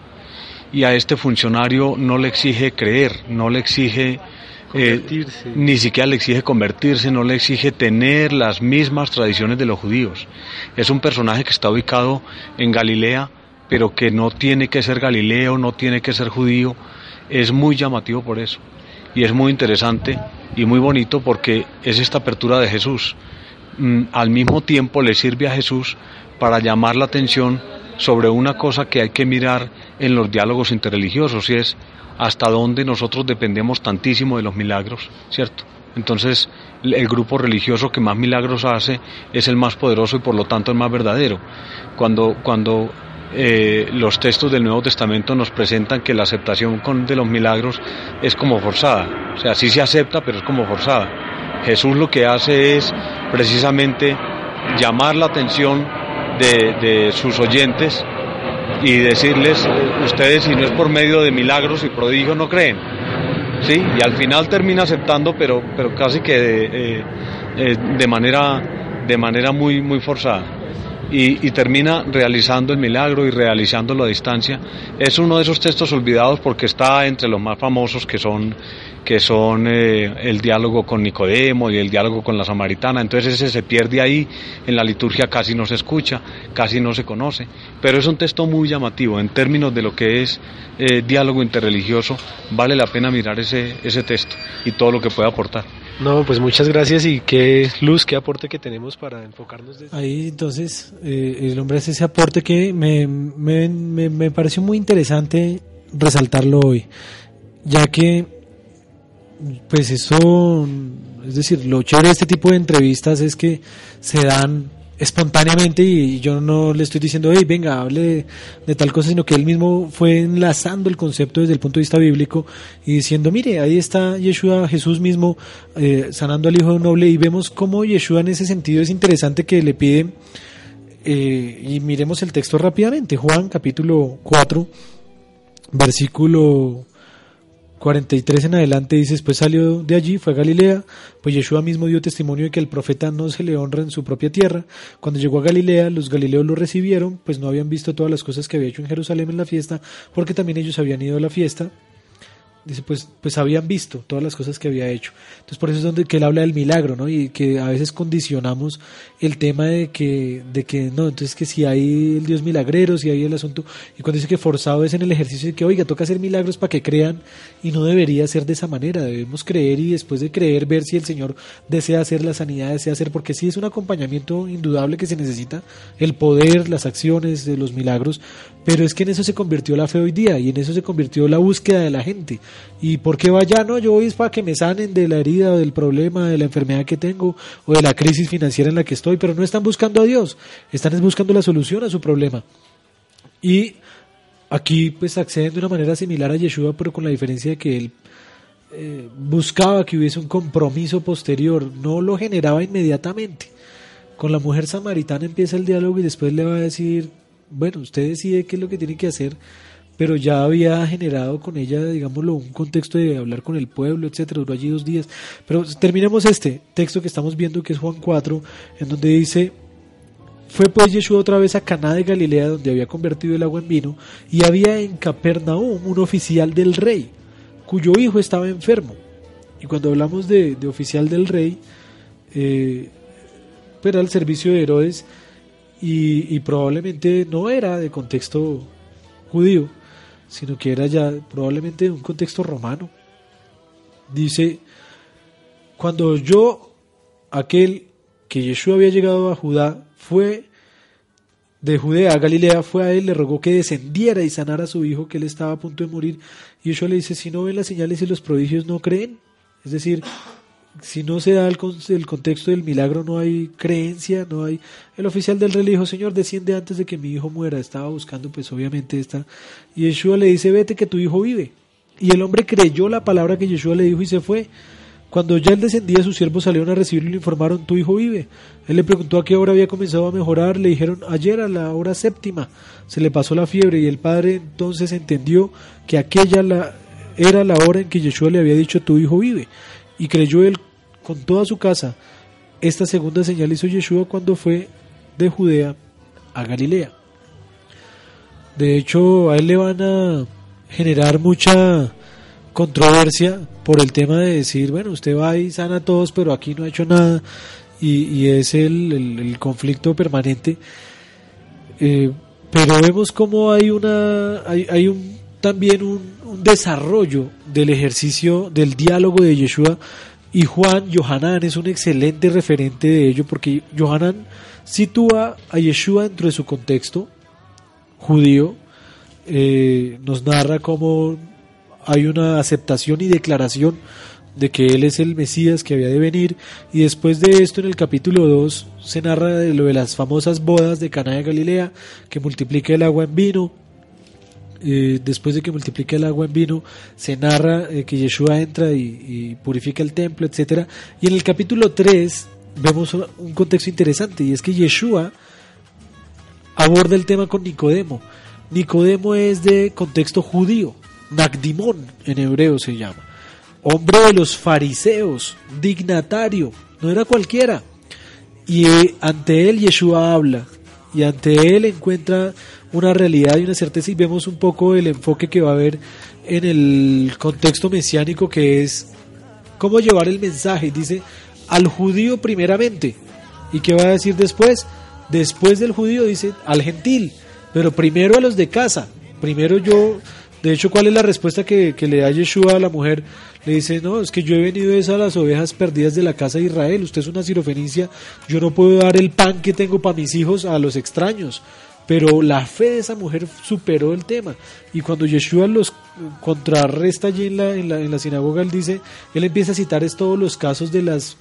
Y a este funcionario no le exige creer, no le exige eh, ni siquiera le exige convertirse, no le exige tener las mismas tradiciones de los judíos. Es un personaje que está ubicado en Galilea, pero que no tiene que ser galileo, no tiene que ser judío. Es muy llamativo por eso y es muy interesante y muy bonito porque es esta apertura de Jesús. Mm, al mismo tiempo le sirve a Jesús para llamar la atención sobre una cosa que hay que mirar en los diálogos interreligiosos y es hasta dónde nosotros dependemos tantísimo de los milagros, ¿cierto? Entonces, el grupo religioso que más milagros hace es el más poderoso y por lo tanto el más verdadero. Cuando, cuando eh, los textos del Nuevo Testamento nos presentan que la aceptación de los milagros es como forzada. O sea, sí se acepta, pero es como forzada. Jesús lo que hace es precisamente llamar la atención de, sus oyentes y decirles, eh, ustedes si no es por medio de milagros y prodigios no creen. Sí, y al final termina aceptando, pero, pero casi que de, eh, de manera, de manera muy, muy forzada y, termina realizando el milagro y realizándolo a distancia. Es uno de esos textos olvidados porque está entre los más famosos que son, que son eh, el diálogo con Nicodemo y el diálogo con la samaritana. Entonces ese se pierde ahí, en la liturgia casi no se escucha, casi no se conoce, pero es un texto muy llamativo en términos de lo que es eh, diálogo interreligioso. Vale la pena mirar ese, ese texto y todo lo que puede aportar. No, pues muchas gracias y qué luz, qué aporte que tenemos para enfocarnos. Desde... Ahí entonces eh, el hombre hace ese aporte que me, me, me, me pareció muy interesante resaltarlo hoy, ya que pues eso, es decir, lo chévere de este tipo de entrevistas es que se dan espontáneamente y yo no le estoy diciendo, hey, venga, hable de, tal cosa, sino que él mismo fue enlazando el concepto desde el punto de vista bíblico y diciendo, mire, ahí está Yeshua, Jesús mismo, eh, sanando al hijo de un noble y vemos cómo Yeshua en ese sentido es interesante que le pide, eh, y miremos el texto rápidamente, Juan capítulo 4, versículo 43 en adelante dice, después salió de allí, fue a Galilea, pues Yeshua mismo dio testimonio de que el profeta no se le honra en su propia tierra. Cuando llegó a Galilea, los galileos lo recibieron, pues no habían visto todas las cosas que había hecho en Jerusalén en la fiesta, porque también ellos habían ido a la fiesta, dice, pues, pues habían visto todas las cosas que había hecho. Entonces por eso es donde que él habla del milagro, ¿no? Y que a veces condicionamos el tema de que, de que no, entonces que si hay el Dios milagrero, si hay el asunto, y cuando dice que forzado es en el ejercicio de que, oiga, toca hacer milagros para que crean, y no debería ser de esa manera, debemos creer y después de creer ver si el Señor desea hacer la sanidad, desea hacer, porque sí es un acompañamiento indudable que se necesita, el poder, las acciones, los milagros, pero es que en eso se convirtió la fe hoy día, y en eso se convirtió la búsqueda de la gente. ¿Y por qué vaya? No, yo voy es para que me sanen de la herida del problema, de la enfermedad que tengo o de la crisis financiera en la que estoy, pero no están buscando a Dios, están buscando la solución a su problema. Y aquí pues acceden de una manera similar a Yeshua, pero con la diferencia de que él eh, buscaba que hubiese un compromiso posterior, no lo generaba inmediatamente. Con la mujer samaritana empieza el diálogo y después le va a decir, bueno, usted decide qué es lo que tiene que hacer pero ya había generado con ella, digámoslo, un contexto de hablar con el pueblo, etcétera, duró allí dos días. Pero terminemos este texto que estamos viendo, que es Juan 4, en donde dice, fue pues Yeshua otra vez a Caná de Galilea, donde había convertido el agua en vino, y había en Capernaum un oficial del rey, cuyo hijo estaba enfermo. Y cuando hablamos de, oficial del rey, eh, pues era el servicio de Herodes, y, probablemente no era de contexto judío sino que era ya probablemente de un contexto romano. Dice, cuando yo, aquel que Yeshua había llegado a Judá, fue de Judea a Galilea, fue a él, le rogó que descendiera y sanara a su hijo, que él estaba a punto de morir. Y Yeshua le dice, si no ven las señales y los prodigios, no creen. Es decir, si no se da el, el, contexto del milagro, no hay creencia, no hay... El oficial del rey le dijo, Señor, desciende antes de que mi hijo muera. Estaba buscando, pues obviamente esta... Y Yeshua le dice, vete que tu hijo vive. Y el hombre creyó la palabra que Yeshua le dijo y se fue. Cuando ya él descendía, sus siervos salieron a recibirlo y le informaron, tu hijo vive. Él le preguntó a qué hora había comenzado a mejorar, le dijeron, ayer a la hora séptima. Se le pasó la fiebre y el padre entonces entendió que aquella la, era la hora en que Yeshua le había dicho, tu hijo vive. Y creyó él con toda su casa. Esta segunda señal hizo Yeshua cuando fue de Judea a Galilea. De hecho, a él le van a generar mucha controversia por el tema de decir, bueno, usted va y sana a todos, pero aquí no ha hecho nada, y, es el, conflicto permanente. Eh, pero vemos como hay una hay, hay un también un, un, desarrollo del ejercicio del diálogo de Yeshua y Juan Yohanan es un excelente referente de ello porque Yohanan sitúa a Yeshua dentro de su contexto judío eh, nos narra cómo hay una aceptación y declaración de que él es el Mesías que había de venir y después de esto en el capítulo 2 se narra de lo de las famosas bodas de Cana de Galilea que multiplica el agua en vino eh, después de que multiplica el agua en vino se narra eh, que Yeshua entra y, purifica el templo etcétera y en el capítulo 3 vemos un contexto interesante y es que Yeshua aborda el tema con Nicodemo Nicodemo es de contexto judío Nagdimón en hebreo se llama. Hombre de los fariseos, dignatario, no era cualquiera. Y eh, ante él Yeshua habla, y ante él encuentra una realidad y una certeza y vemos un poco el enfoque que va a haber en el contexto mesiánico que es cómo llevar el mensaje. Dice al judío primeramente. ¿Y qué va a decir después? Después del judío dice al gentil, pero primero a los de casa. Primero yo de hecho, ¿cuál es la respuesta que, le da Yeshua a la mujer? Le dice, no, es que yo he venido a las ovejas perdidas de la casa de Israel. Usted es una sirofenicia. Yo no puedo dar el pan que tengo para mis hijos a los extraños. Pero la fe de esa mujer superó el tema. Y cuando Yeshua los contrarresta allí en la, en la, en la sinagoga, él dice, él empieza a citar todos los casos de las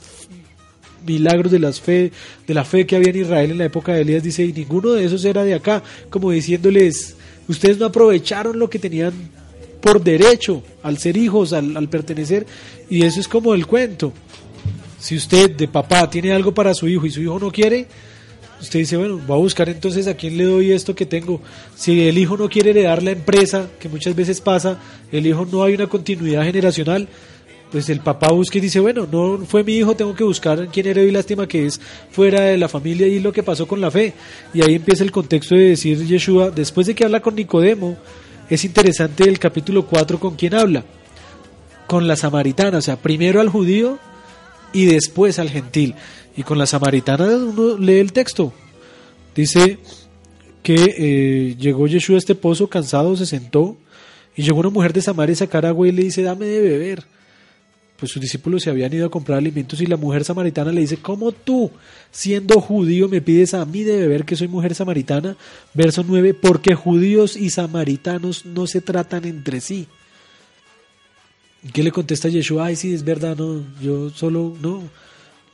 milagros de las fe, de la fe que había en Israel en la época de Elías, dice, y ninguno de esos era de acá, como diciéndoles, Ustedes no aprovecharon lo que tenían por derecho al ser hijos, al, pertenecer. Y eso es como el cuento. Si usted de papá tiene algo para su hijo y su hijo no quiere, usted dice, bueno, va a buscar entonces a quién le doy esto que tengo. Si el hijo no quiere heredar la empresa, que muchas veces pasa, el hijo no hay una continuidad generacional, pues el papá busca y dice, bueno, no fue mi hijo, tengo que buscar quién era y lástima que es fuera de la familia y lo que pasó con la fe. Y ahí empieza el contexto de decir Yeshua, después de que habla con Nicodemo, es interesante el capítulo 4 con quién habla, con la samaritana, o sea, primero al judío y después al gentil. Y con la samaritana uno lee el texto. Dice que eh, llegó Yeshua a este pozo cansado, se sentó y llegó una mujer de Samaria a sacar agua y le dice, dame de beber pues sus discípulos se habían ido a comprar alimentos y la mujer samaritana le dice, ¿cómo tú, siendo judío, me pides a mí de beber que soy mujer samaritana? Verso 9, porque judíos y samaritanos no se tratan entre sí. ¿Qué le contesta Yeshua? Ay, sí, es verdad, no, yo solo, no.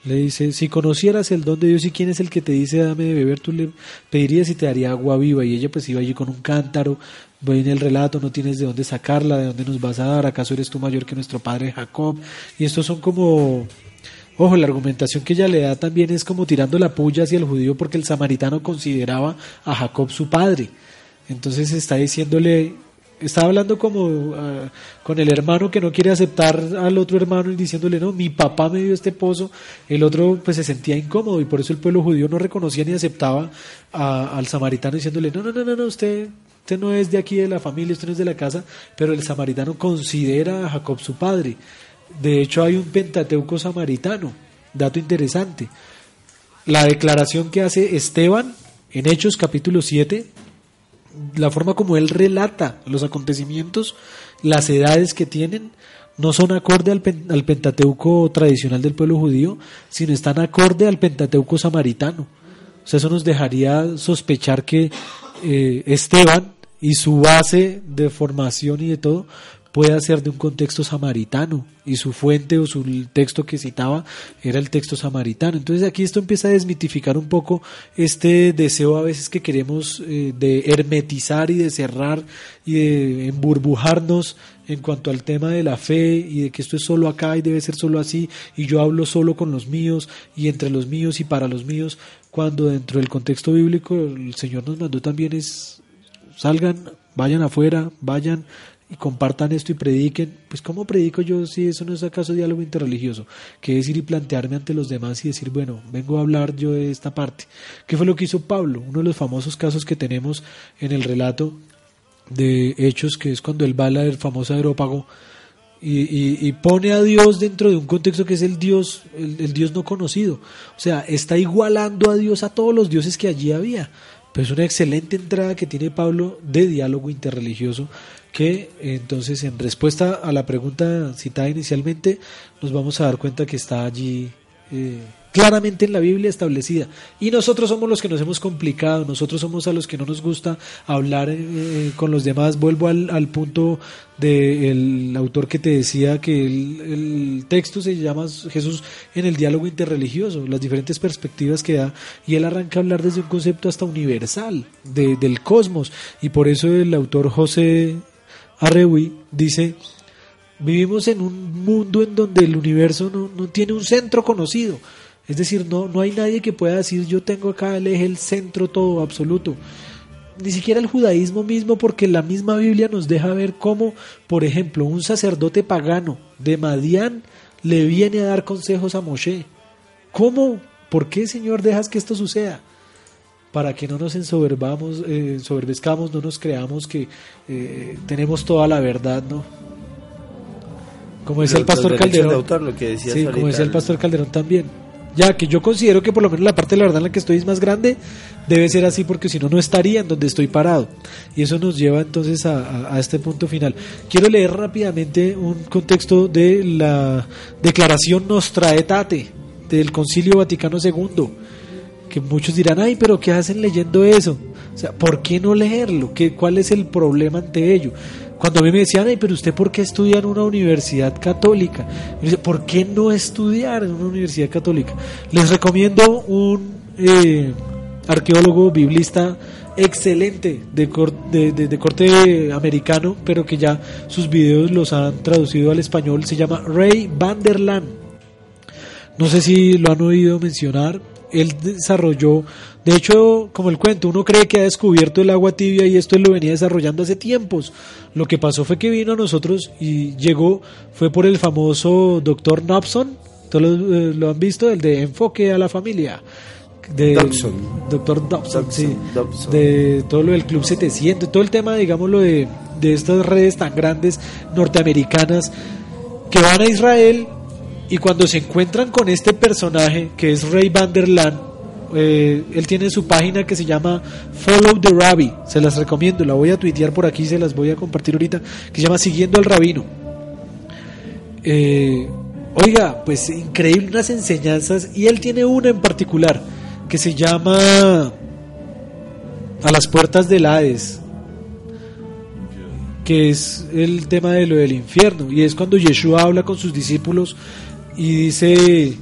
Le dice, si conocieras el don de Dios y quién es el que te dice dame de beber, tú le pedirías y te daría agua viva. Y ella pues iba allí con un cántaro, en el relato, no tienes de dónde sacarla, de dónde nos vas a dar, acaso eres tú mayor que nuestro padre Jacob. Y estos son como, ojo, la argumentación que ella le da también es como tirando la puya hacia el judío porque el samaritano consideraba a Jacob su padre. Entonces está diciéndole, estaba hablando como ah, con el hermano que no quiere aceptar al otro hermano y diciéndole, no, mi papá me dio este pozo, el otro pues se sentía incómodo y por eso el pueblo judío no reconocía ni aceptaba al samaritano diciéndole, no, no, no, no, no, usted, usted no es de aquí de la familia, usted no es de la casa, pero el samaritano considera a Jacob su padre. De hecho hay un pentateuco samaritano, dato interesante. La declaración que hace Esteban en Hechos capítulo 7, la forma como él relata los acontecimientos, las edades que tienen, no son acorde al, pen- al Pentateuco tradicional del pueblo judío, sino están acorde al Pentateuco samaritano. O sea, eso nos dejaría sospechar que eh, Esteban y su base de formación y de todo pueda ser de un contexto samaritano y su fuente o su texto que citaba era el texto samaritano. Entonces aquí esto empieza a desmitificar un poco este deseo a veces que queremos eh, de hermetizar y de cerrar y de emburbujarnos en cuanto al tema de la fe y de que esto es solo acá y debe ser solo así y yo hablo solo con los míos y entre los míos y para los míos cuando dentro del contexto bíblico el Señor nos mandó también es salgan, vayan afuera, vayan y compartan esto y prediquen. Pues ¿cómo predico yo si eso no es acaso diálogo interreligioso? Que es ir y plantearme ante los demás y decir, bueno, vengo a hablar yo de esta parte. ¿Qué fue lo que hizo Pablo? Uno de los famosos casos que tenemos en el relato de Hechos, que es cuando él va al famoso aerópago y pone a Dios dentro de un contexto que es el Dios, el, el Dios no conocido. O sea, está igualando a Dios a todos los dioses que allí había. Pero es una excelente entrada que tiene Pablo de diálogo interreligioso que entonces en respuesta a la pregunta citada inicialmente nos vamos a dar cuenta que está allí eh, claramente en la Biblia establecida. Y nosotros somos los que nos hemos complicado, nosotros somos a los que no nos gusta hablar eh, con los demás. Vuelvo al, punto del autor que te decía que el, el texto se llama Jesús en el diálogo interreligioso, las diferentes perspectivas que da, y él arranca a hablar desde un concepto hasta universal, de- del cosmos, y por eso el autor José Arrewi dice, vivimos en un mundo en donde el universo no, no tiene un centro conocido. Es decir, no, no hay nadie que pueda decir yo tengo acá el eje, el centro, todo absoluto. Ni siquiera el judaísmo mismo, porque la misma Biblia nos deja ver cómo, por ejemplo, un sacerdote pagano de Madián le viene a dar consejos a Moshe. ¿Cómo? ¿Por qué, Señor, dejas que esto suceda? para que no nos ensoberbamos, eh, ensoberbezcamos, no nos creamos que eh, tenemos toda la verdad, ¿no? Como decía el pastor Calderón. de autor, lo que decías sí, como decía el pastor Calderón también. Ya que yo considero que por lo menos la parte de la verdad en la que estoy es más grande, debe ser así porque si no, no estaría en donde estoy parado. Y eso nos lleva entonces a, a- a este punto final. Quiero leer rápidamente un contexto de la declaración Nostra Aetate del Concilio Vaticano II que muchos dirán, ay, pero ¿qué hacen leyendo eso? O sea, ¿por qué no leerlo? ¿Qué, ¿Cuál es el problema ante ello? Cuando a mí me decían, ay, pero usted ¿por qué estudia en una universidad católica? Me dice, ¿por qué no estudiar en una universidad católica? Les recomiendo un eh, arqueólogo biblista excelente de, cor- de, de- corte americano, pero que ya sus videos los han traducido al español. Se llama Ray Vanderland. No sé si lo han oído mencionar. Él desarrolló, de hecho, como el cuento, uno cree que ha descubierto el agua tibia y esto él lo venía desarrollando hace tiempos. Lo que pasó fue que vino a nosotros y llegó, fue por el famoso doctor Nobson, todos lo, eh, lo han visto, el de enfoque a la familia. De, Dobson. Doctor Dobson, Dobson, sí. Dobson. De todo lo del Club 700, todo el tema, digámoslo, de, de estas redes tan grandes norteamericanas que van a Israel y cuando se encuentran con este personaje que es Ray Vanderland, eh, él tiene su página que se llama Follow the Rabbi, se las recomiendo, la voy a tuitear por aquí, se las voy a compartir ahorita, que se llama Siguiendo al Rabino. Eh, oiga, pues increíble unas enseñanzas y él tiene una en particular que se llama A las puertas del Hades que es el tema de lo del infierno y es cuando Yeshua habla con sus discípulos y dice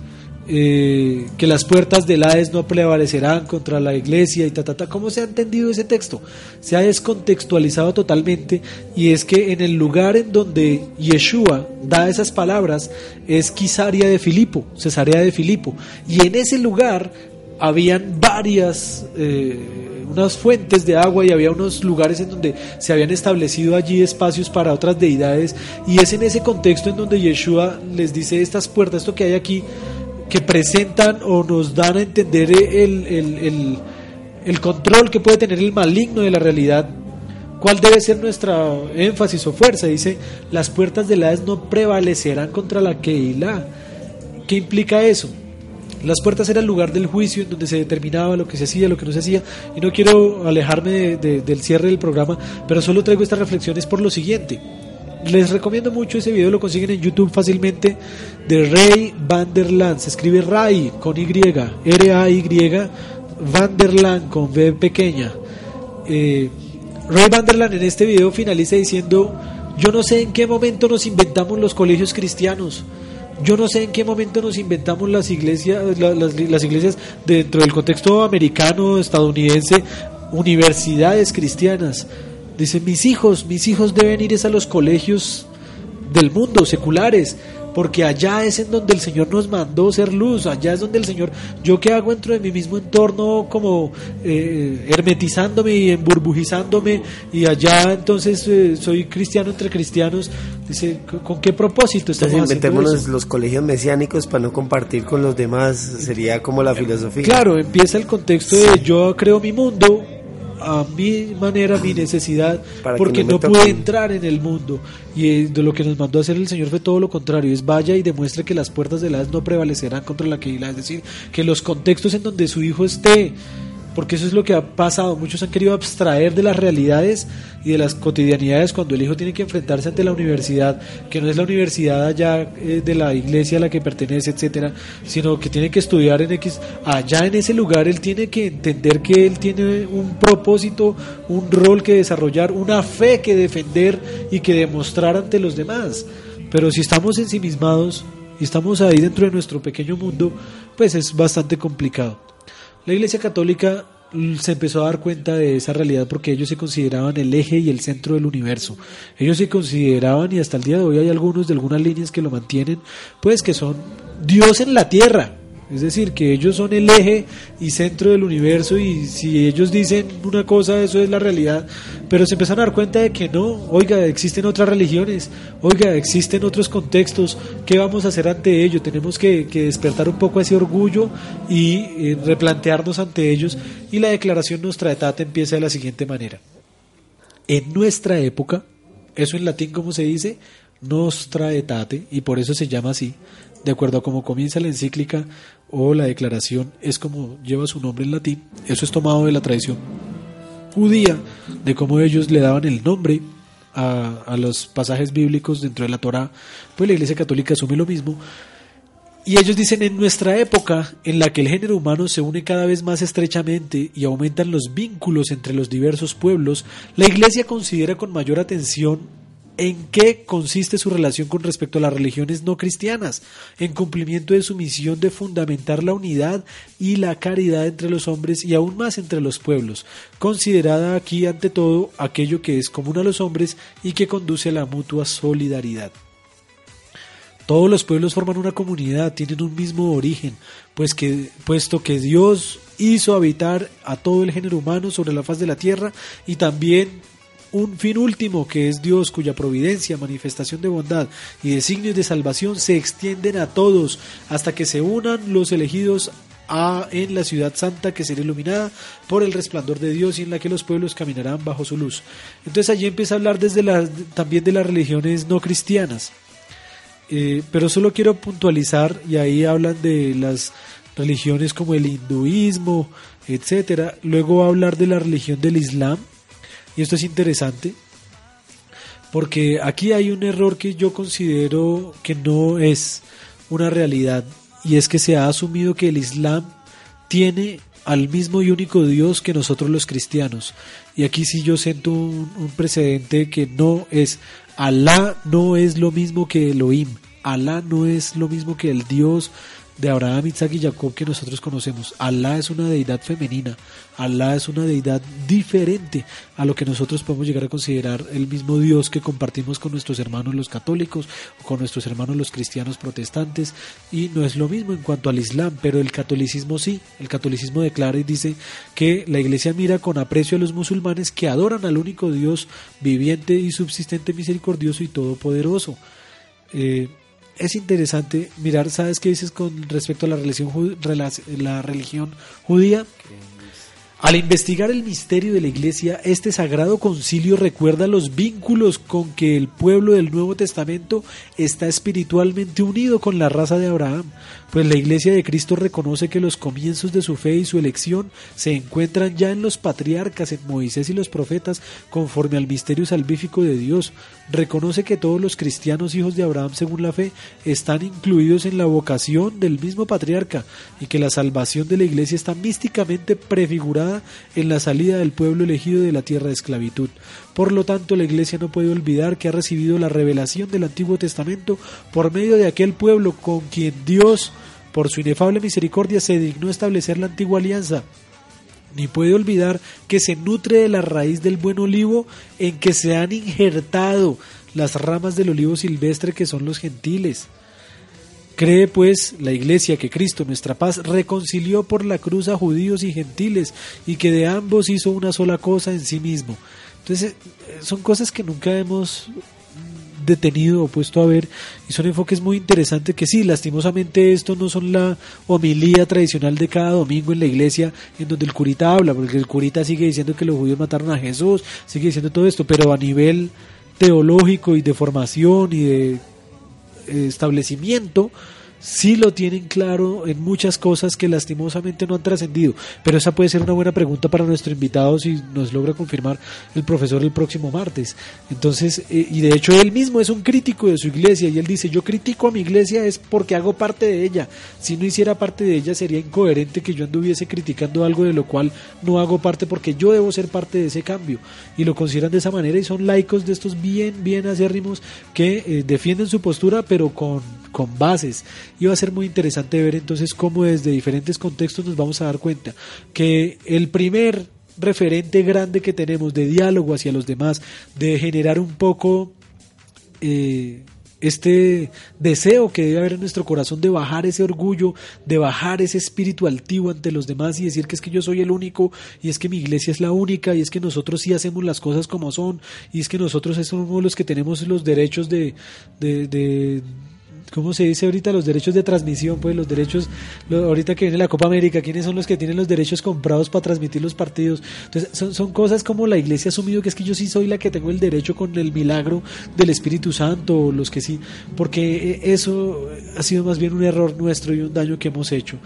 eh, que las puertas del Hades no prevalecerán contra la iglesia y ta, ta, ta. ¿Cómo se ha entendido ese texto? Se ha descontextualizado totalmente y es que en el lugar en donde Yeshua da esas palabras es Quisaria de Filipo, Cesarea de Filipo, y en ese lugar habían varias, eh, unas fuentes de agua y había unos lugares en donde se habían establecido allí espacios para otras deidades y es en ese contexto en donde Yeshua les dice estas puertas, esto que hay aquí, que presentan o nos dan a entender el, el, el, control que puede tener el maligno de la realidad. ¿Cuál debe ser nuestra énfasis o fuerza? Dice, las puertas del Hades no prevalecerán contra la Keilah. ¿Qué implica eso? Las puertas era el lugar del juicio en donde se determinaba lo que se hacía, lo que no se hacía. Y no quiero alejarme de- de- del cierre del programa, pero solo traigo estas reflexiones por lo siguiente. Les recomiendo mucho ese video, lo consiguen en YouTube fácilmente, de Ray Vanderland. Se escribe Ray con Y, R-A-Y, Vanderland con V pequeña. Eh, Ray Vanderland en este video finaliza diciendo, yo no sé en qué momento nos inventamos los colegios cristianos. Yo no sé en qué momento nos inventamos las iglesias, la- las, iglesias dentro del contexto americano, estadounidense, universidades cristianas. Dice, mis hijos, mis hijos deben ir a los colegios del mundo, seculares, porque allá es en donde el Señor nos mandó ser luz, allá es donde el Señor, yo que hago dentro de mi mismo entorno como eh, hermetizándome y emburbujizándome y allá entonces eh, soy cristiano entre cristianos, dice, ¿con- ¿con qué propósito estamos Entonces haciendo inventémonos eso? los colegios mesiánicos para no compartir con los demás, sería como la filosofía. Claro, empieza el contexto de yo creo mi mundo a mi manera, mi necesidad, Para porque no no, pude entrar en el mundo. Y eh, de lo que nos mandó a hacer el Señor fue todo lo contrario, es vaya y demuestre que las puertas del Hades no prevalecerán contra la que es decir, que los contextos en donde su hijo esté, porque eso es lo que ha pasado, muchos han querido abstraer de las realidades y de las cotidianidades cuando el hijo tiene que enfrentarse ante la universidad, que no es la universidad allá eh, de la iglesia a la que pertenece, etcétera, sino que tiene que estudiar en X, allá en ese lugar él tiene que entender que él tiene un propósito, un rol que desarrollar, una fe que defender y que demostrar ante los demás. Pero si estamos ensimismados y estamos ahí dentro de nuestro pequeño mundo, pues es bastante complicado. La Iglesia Católica mm, se empezó a dar cuenta de esa realidad porque ellos se consideraban el eje y el centro del universo. Ellos se consideraban, y hasta el día de hoy hay algunos de algunas líneas que lo mantienen, pues que son Dios en la tierra. Es decir, que ellos son el eje y centro del universo y si ellos dicen una cosa, eso es la realidad. Pero se empezaron a dar cuenta de que no, oiga, existen otras religiones, oiga, existen otros contextos, ¿qué vamos a hacer ante ello? Tenemos que, despertar un poco ese orgullo y eh, replantearnos ante ellos. Y la declaración Nostra Aetate empieza de la siguiente manera. En nuestra época, eso en latín, ¿cómo se dice? Nostra Aetate, y por eso se llama así, de acuerdo a cómo comienza la encíclica o la declaración, es como lleva su nombre en latín. Eso es tomado de la tradición judía, de cómo ellos le daban el nombre a, a los pasajes bíblicos dentro de la Torah, pues la Iglesia Católica asume lo mismo. Y ellos dicen, en nuestra época, en la que el género humano se une cada vez más estrechamente y aumentan los vínculos entre los diversos pueblos, la Iglesia considera con mayor atención en qué consiste su relación con respecto a las religiones no cristianas, en cumplimiento de su misión de fundamentar la unidad y la caridad entre los hombres y aún más entre los pueblos, considerada aquí ante todo aquello que es común a los hombres y que conduce a la mutua solidaridad. Todos los pueblos forman una comunidad, tienen un mismo origen, pues que, puesto que Dios hizo habitar a todo el género humano sobre la faz de la tierra y también un fin último que es Dios cuya providencia, manifestación de bondad y designios de salvación se extienden a todos hasta que se unan los elegidos a, en la ciudad santa que será iluminada por el resplandor de Dios y en la que los pueblos caminarán bajo su luz. Entonces allí empieza a hablar desde las, también de las religiones no cristianas. Eh, pero solo quiero puntualizar y ahí hablan de las religiones como el hinduismo, etcétera. Luego va a hablar de la religión del Islam y esto es interesante porque aquí hay un error que yo considero que no es una realidad y es que se ha asumido que el Islam tiene al mismo y único Dios que nosotros los cristianos. Y aquí sí yo siento un, precedente que no es, Alá no es lo mismo que Elohim, Alá no es lo mismo que el Dios de Abraham, Isaac y Jacob que nosotros conocemos. Alá es una deidad femenina, Alá es una deidad diferente a lo que nosotros podemos llegar a considerar el mismo Dios que compartimos con nuestros hermanos los católicos o con nuestros hermanos los cristianos protestantes y no es lo mismo en cuanto al Islam, pero el catolicismo sí, el catolicismo declara y dice que la iglesia mira con aprecio a los musulmanes que adoran al único Dios viviente y subsistente, misericordioso y todopoderoso. Eh, es interesante mirar, ¿sabes qué dices con respecto a la religión, la religión judía? Al investigar el misterio de la Iglesia, este sagrado concilio recuerda los vínculos con que el pueblo del Nuevo Testamento está espiritualmente unido con la raza de Abraham, pues la Iglesia de Cristo reconoce que los comienzos de su fe y su elección se encuentran ya en los patriarcas, en Moisés y los profetas, conforme al misterio salvífico de Dios. Reconoce que todos los cristianos hijos de Abraham, según la fe, están incluidos en la vocación del mismo patriarca y que la salvación de la Iglesia está místicamente prefigurada en la salida del pueblo elegido de la tierra de esclavitud. Por lo tanto, la Iglesia no puede olvidar que ha recibido la revelación del Antiguo Testamento por medio de aquel pueblo con quien Dios, por su inefable misericordia, se dignó establecer la antigua alianza ni puede olvidar que se nutre de la raíz del buen olivo en que se han injertado las ramas del olivo silvestre que son los gentiles. Cree pues la Iglesia que Cristo, nuestra paz, reconcilió por la cruz a judíos y gentiles y que de ambos hizo una sola cosa en sí mismo. Entonces, eh, son cosas que nunca hemos detenido o puesto a ver y son enfoques muy interesantes que sí, lastimosamente esto no son la homilía tradicional de cada domingo en la iglesia en donde el curita habla, porque el curita sigue diciendo que los judíos mataron a Jesús, sigue diciendo todo esto, pero a nivel teológico y de formación y de establecimiento sí lo tienen claro en muchas cosas que lastimosamente no han trascendido. Pero esa puede ser una buena pregunta para nuestro invitado si nos logra confirmar el profesor el próximo martes. Entonces, eh, y de hecho él mismo es un crítico de su iglesia y él dice, yo critico a mi iglesia es porque hago parte de ella. Si no hiciera parte de ella sería incoherente que yo anduviese criticando algo de lo cual no hago parte porque yo debo ser parte de ese cambio. Y lo consideran de esa manera y son laicos de estos bien, bien acérrimos que eh, defienden su postura pero con, con bases y va a ser muy interesante ver entonces cómo desde diferentes contextos nos vamos a dar cuenta que el primer referente grande que tenemos de diálogo hacia los demás, de generar un poco eh, este deseo que debe haber en nuestro corazón de bajar ese orgullo, de bajar ese espíritu altivo ante los demás y decir que es que yo soy el único y es que mi iglesia es la única y es que nosotros sí hacemos las cosas como son y es que nosotros somos los que tenemos los derechos de, de ¿cómo se dice ahorita? Los derechos de transmisión, pues los derechos, ahorita que viene la Copa América, ¿quiénes son los que tienen los derechos comprados para transmitir los partidos? Entonces, son, son cosas como la iglesia ha asumido que es que yo sí soy la que tengo el derecho con el milagro del Espíritu Santo, los que sí, porque eh, eso ha sido más bien un error nuestro y un daño que hemos hecho.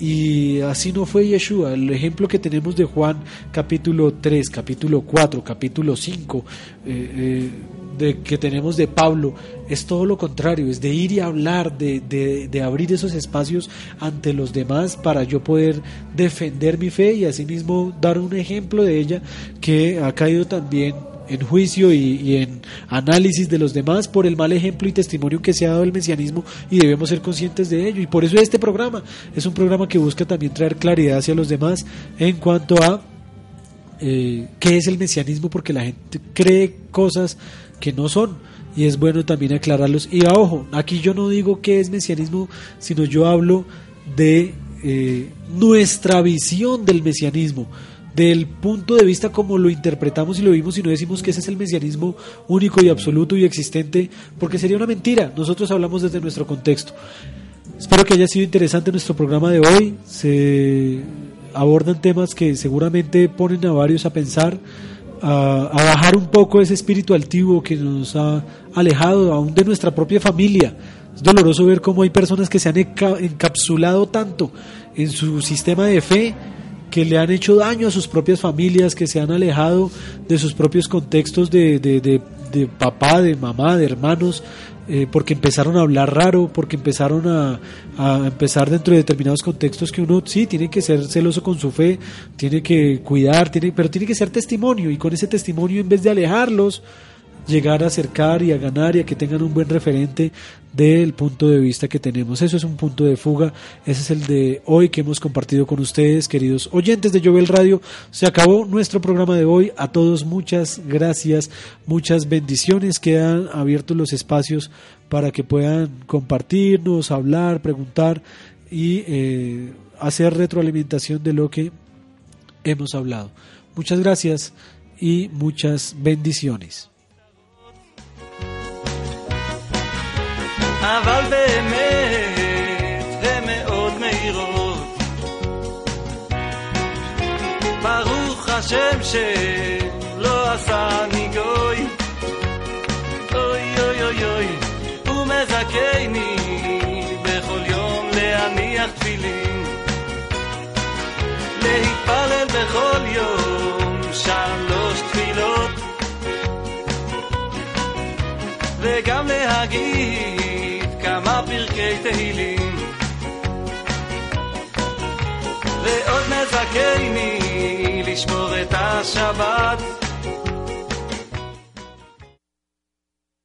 Y así no fue Yeshua. El ejemplo que tenemos de Juan capítulo 3, capítulo 4, capítulo 5, eh, eh, de, que tenemos de Pablo es todo lo contrario, es de ir y hablar, de, de, abrir esos espacios ante los demás para yo poder defender mi fe y asimismo dar un ejemplo de ella que ha caído también en juicio y, y, en análisis de los demás por el mal ejemplo y testimonio que se ha dado el mesianismo y debemos ser conscientes de ello. Y por eso este programa es un programa que busca también traer claridad hacia los demás en cuanto a eh, qué es el mesianismo, porque la gente cree cosas que no son y es bueno también aclararlos. Y a ojo, aquí yo no digo qué es mesianismo, sino yo hablo de eh, nuestra visión del mesianismo, del punto de vista como lo interpretamos y lo vimos y no decimos que ese es el mesianismo único y absoluto y existente, porque sería una mentira. Nosotros hablamos desde nuestro contexto. Espero que haya sido interesante nuestro programa de hoy. Abordan temas que seguramente ponen a varios a pensar a, bajar un poco ese espíritu altivo que nos ha alejado aún de nuestra propia familia. Es doloroso ver cómo hay personas que se han encapsulado tanto en su sistema de fe que le han hecho daño a sus propias familias, que se han alejado de sus propios contextos de, de, de papá, de mamá, de hermanos, eh, porque empezaron a hablar raro, porque empezaron a, a, empezar dentro de determinados contextos que uno sí tiene que ser celoso con su fe, tiene que cuidar, tiene, pero tiene que ser testimonio y con ese testimonio en vez de alejarlos, llegar a acercar y a ganar y a que tengan un buen referente del punto de vista que tenemos. Eso es un punto de fuga, ese es el de hoy que hemos compartido con ustedes, queridos oyentes de Jovel Radio. Se acabó nuestro programa de hoy. A todos muchas gracias, muchas bendiciones. Quedan abiertos los espacios para que puedan compartirnos, hablar, preguntar y eh, hacer retroalimentación de lo que hemos hablado. Muchas gracias y muchas bendiciones. אבל באמת הן מאוד מהירות. השם שלא עשני גוי. אוי אוי אוי אוי הוא מזכני בכל יום להניח תפילין. להתפלל בכל יום שלוש תפילות. וגם להגיד תהילים. ועוד מזכני לשמור את השבת